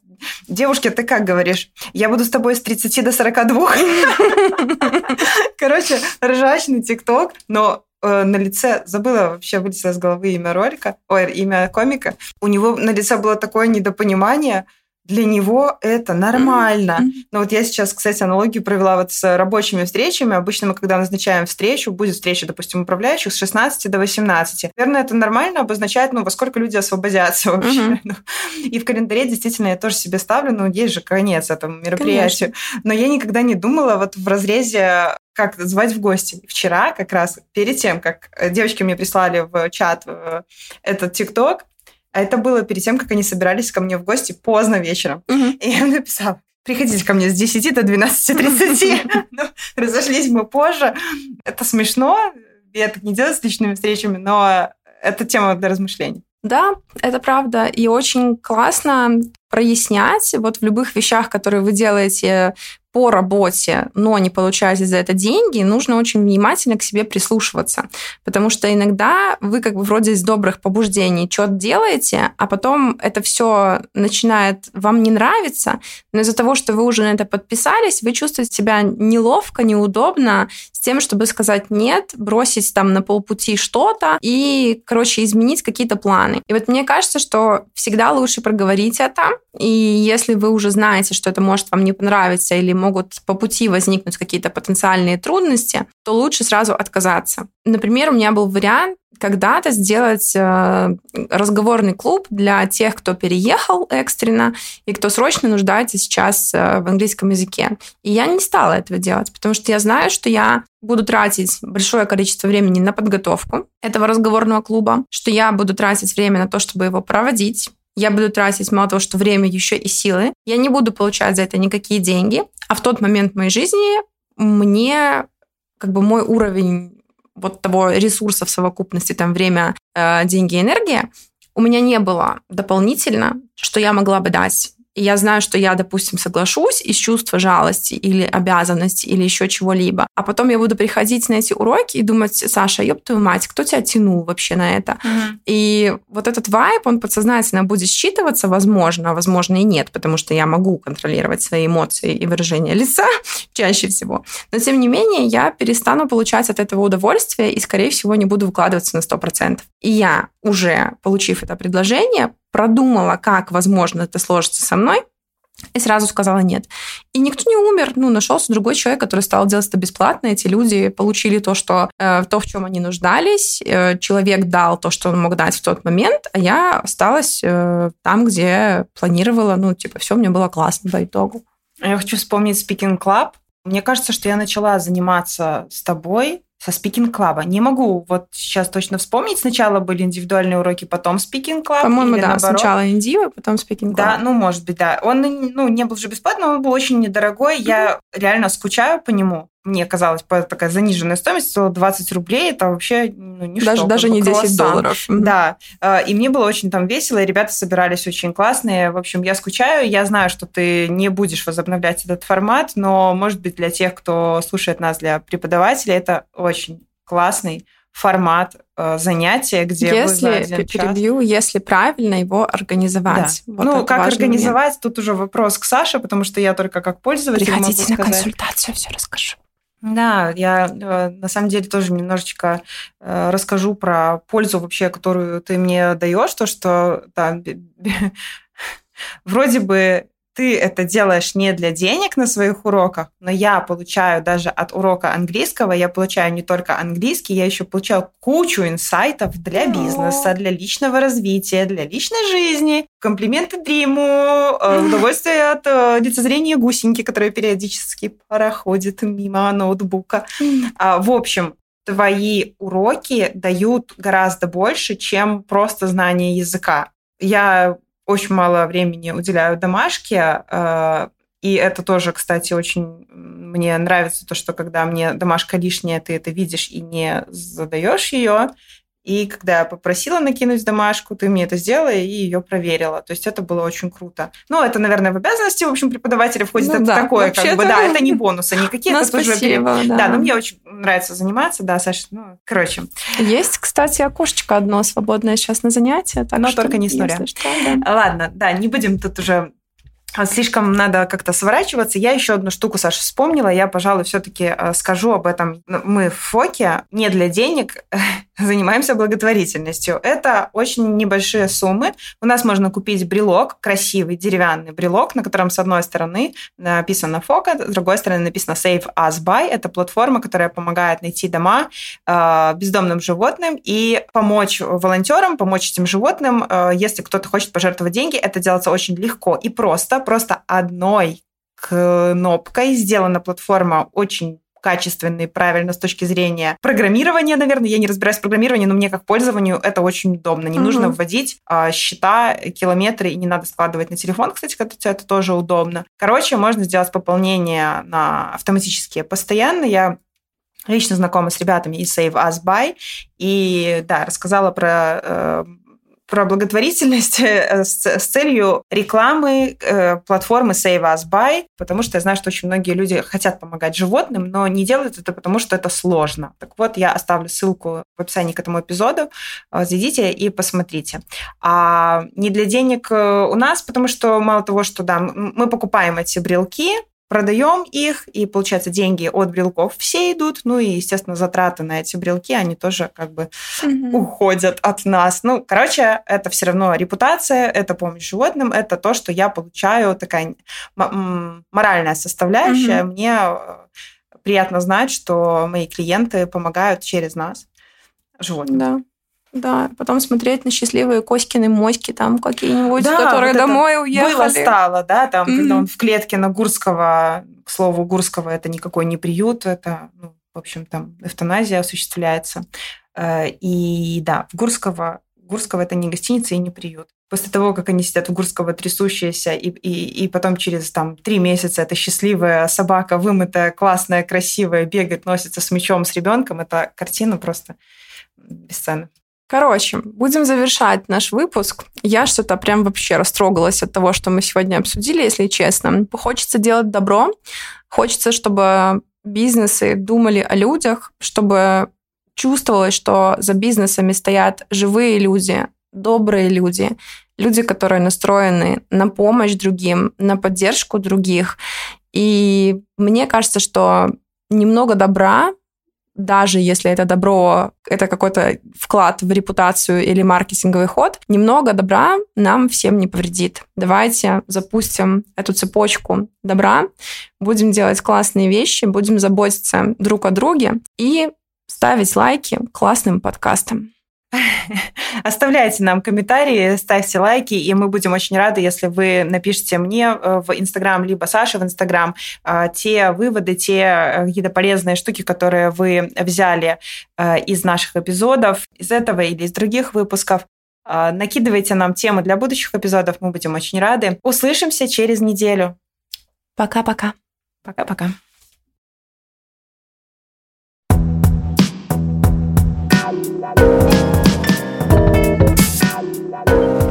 девушке ты как говоришь? Я буду с тобой с 30 до 42. (laughs) Короче, ржачный тикток, но э, на лице, забыла вообще, вылетело из головы имя ролика, ой, имя комика. У него на лице было такое недопонимание, для него это нормально. Mm-hmm. Но вот я сейчас, кстати, аналогию провела вот с рабочими встречами. Обычно мы, когда назначаем встречу, будет встреча, допустим, управляющих с 16 до 18. Наверное, это нормально обозначает, ну, во сколько люди освободятся (laughs) вообще. Mm-hmm. И в календаре действительно я тоже себе ставлю, ну, есть же конец этому мероприятию. Конечно. Но я никогда не думала вот в разрезе как звать в гости. Вчера как раз перед тем, как девочки мне прислали в чат э, этот ТикТок, а это было перед тем, как они собирались ко мне в гости поздно вечером. Угу. И я написала, приходите ко мне с 10 до 12.30. (laughs) ну, разошлись мы позже. Это смешно. Я так не делаю с личными встречами, но это тема для размышлений. Да, это правда. И очень классно прояснять вот в любых вещах, которые вы делаете по работе, но не получаете за это деньги, нужно очень внимательно к себе прислушиваться. Потому что иногда вы как бы вроде из добрых побуждений что-то делаете, а потом это все начинает вам не нравиться, но из-за того, что вы уже на это подписались, вы чувствуете себя неловко, неудобно с тем, чтобы сказать нет, бросить там на полпути что-то и, короче, изменить какие-то планы. И вот мне кажется, что всегда лучше проговорить это, и если вы уже знаете, что это может вам не понравиться или могут по пути возникнуть какие-то потенциальные трудности, то лучше сразу отказаться. Например, у меня был вариант когда-то сделать э, разговорный клуб для тех, кто переехал экстренно и кто срочно нуждается сейчас э, в английском языке. И я не стала этого делать, потому что я знаю, что я буду тратить большое количество времени на подготовку этого разговорного клуба, что я буду тратить время на то, чтобы его проводить, я буду тратить мало того, что время, еще и силы. Я не буду получать за это никакие деньги. А в тот момент моей жизни мне как бы мой уровень вот того ресурса в совокупности, там время, э, деньги, энергия, у меня не было дополнительно, что я могла бы дать и я знаю, что я, допустим, соглашусь из чувства жалости или обязанности или еще чего-либо, а потом я буду приходить на эти уроки и думать, Саша, ёб твою мать, кто тебя тянул вообще на это? Mm-hmm. И вот этот вайп, он подсознательно будет считываться, возможно, а возможно и нет, потому что я могу контролировать свои эмоции и выражение лица (laughs) чаще всего. Но, тем не менее, я перестану получать от этого удовольствие и, скорее всего, не буду выкладываться на 100%. И я, уже получив это предложение, продумала, как, возможно, это сложится со мной, и сразу сказала нет. И никто не умер. Ну, нашелся другой человек, который стал делать это бесплатно. Эти люди получили то, что, э, то в чем они нуждались. Э, человек дал то, что он мог дать в тот момент, а я осталась э, там, где планировала. Ну, типа, все, мне было классно по итогу. Я хочу вспомнить Speaking Club. Мне кажется, что я начала заниматься с тобой со speaking club а. Не могу вот сейчас точно вспомнить. Сначала были индивидуальные уроки, потом speaking club. По-моему, да. Наоборот. Сначала индивы, потом speaking club. Да, ну, может быть, да. Он ну, не был же бесплатным, он был очень недорогой. Mm-hmm. Я реально скучаю по нему. Мне казалось, такая заниженная стоимость, стоила 20 рублей, это вообще ну, ничто. Даже, даже не 10 круассан. долларов. Да, а, и мне было очень там весело, и ребята собирались очень классные. В общем, я скучаю, я знаю, что ты не будешь возобновлять этот формат, но, может быть, для тех, кто слушает нас, для преподавателей, это очень классный формат э, занятия, где если, вы за перебью, час... если правильно его организовать. Да. Вот ну, как организовать, момент. тут уже вопрос к Саше, потому что я только как пользователь Приходите могу на сказать. консультацию, все расскажу. Да, я э, на самом деле тоже немножечко э, расскажу про пользу вообще, которую ты мне даешь, то, что да, (laughs) вроде бы ты это делаешь не для денег на своих уроках, но я получаю даже от урока английского, я получаю не только английский, я еще получаю кучу инсайтов для бизнеса, для личного развития, для личной жизни, комплименты Дриму, э, удовольствие от э, лицезрения гусеньки, которая периодически проходит мимо ноутбука. А, в общем, твои уроки дают гораздо больше, чем просто знание языка. Я очень мало времени уделяю домашке, э, и это тоже, кстати, очень мне нравится, то, что когда мне домашка лишняя, ты это видишь и не задаешь ее. И когда я попросила накинуть домашку, ты мне это сделала и ее проверила. То есть это было очень круто. Ну, это, наверное, в обязанности, в общем, преподавателя входит ну, это да, такое, как бы, да, это не бонусы никакие. Ну, это спасибо, тоже... да. да, но мне очень нравится заниматься, да, Саша, ну, короче. Есть, кстати, окошечко одно свободное сейчас на занятие. Так но что, только не с нуля. Что, да. Ладно, да, не будем тут уже слишком надо как-то сворачиваться. Я еще одну штуку, Саша, вспомнила. Я, пожалуй, все-таки э, скажу об этом. Мы в ФОКе не для денег (laughs) занимаемся благотворительностью. Это очень небольшие суммы. У нас можно купить брелок, красивый деревянный брелок, на котором с одной стороны написано ФОКа, с другой стороны написано Save Us By. Это платформа, которая помогает найти дома э, бездомным животным и помочь волонтерам, помочь этим животным. Э, если кто-то хочет пожертвовать деньги, это делается очень легко и просто. Просто одной кнопкой сделана платформа очень качественно и правильно с точки зрения программирования, наверное. Я не разбираюсь в программировании, но мне как пользованию это очень удобно. Не угу. нужно вводить а, счета, километры, и не надо складывать на телефон, кстати, это тоже удобно. Короче, можно сделать пополнение на автоматические постоянно. Я лично знакома с ребятами из Save Us Buy, и да, рассказала про э, про благотворительность (laughs) э, с, с целью рекламы э, платформы Save Us Buy, потому что я знаю, что очень многие люди хотят помогать животным, но не делают это потому, что это сложно. Так вот, я оставлю ссылку в описании к этому эпизоду. Э, зайдите и посмотрите. А не для денег э, у нас, потому что мало того, что да, мы покупаем эти брелки, продаем их, и, получается, деньги от брелков все идут, ну и, естественно, затраты на эти брелки, они тоже как бы mm-hmm. уходят от нас. Ну, короче, это все равно репутация, это помощь животным, это то, что я получаю, такая моральная составляющая. Mm-hmm. Мне э, приятно знать, что мои клиенты помогают через нас животным. Да. Да, потом смотреть на счастливые Коськины моськи там какие-нибудь, да, которые вот домой уехали. Было стало, да, там, mm-hmm. когда он в клетке на Гурского, к слову, Гурского это никакой не приют, это, ну, в общем, там эвтаназия осуществляется. Э, и да, в Гурского, Гурского это не гостиница и не приют. После того, как они сидят в Гурского трясущиеся, и, и, и потом через там три месяца эта счастливая собака, вымытая, классная, красивая, бегает, носится с мячом, с ребенком, это картина просто бесценна. Короче, будем завершать наш выпуск. Я что-то прям вообще растрогалась от того, что мы сегодня обсудили, если честно. Хочется делать добро, хочется, чтобы бизнесы думали о людях, чтобы чувствовалось, что за бизнесами стоят живые люди, добрые люди, люди, которые настроены на помощь другим, на поддержку других. И мне кажется, что немного добра даже если это добро, это какой-то вклад в репутацию или маркетинговый ход, немного добра нам всем не повредит. Давайте запустим эту цепочку добра, будем делать классные вещи, будем заботиться друг о друге и ставить лайки классным подкастам. Оставляйте нам комментарии, ставьте лайки, и мы будем очень рады, если вы напишите мне э, в Инстаграм, либо Саше в Инстаграм, э, те выводы, те э, какие-то полезные штуки, которые вы взяли из наших эпизодов, из этого или из других выпусков. Накидывайте нам темы для будущих эпизодов, мы будем очень рады. Услышимся через неделю. Пока-пока. Пока-пока. thank you la la.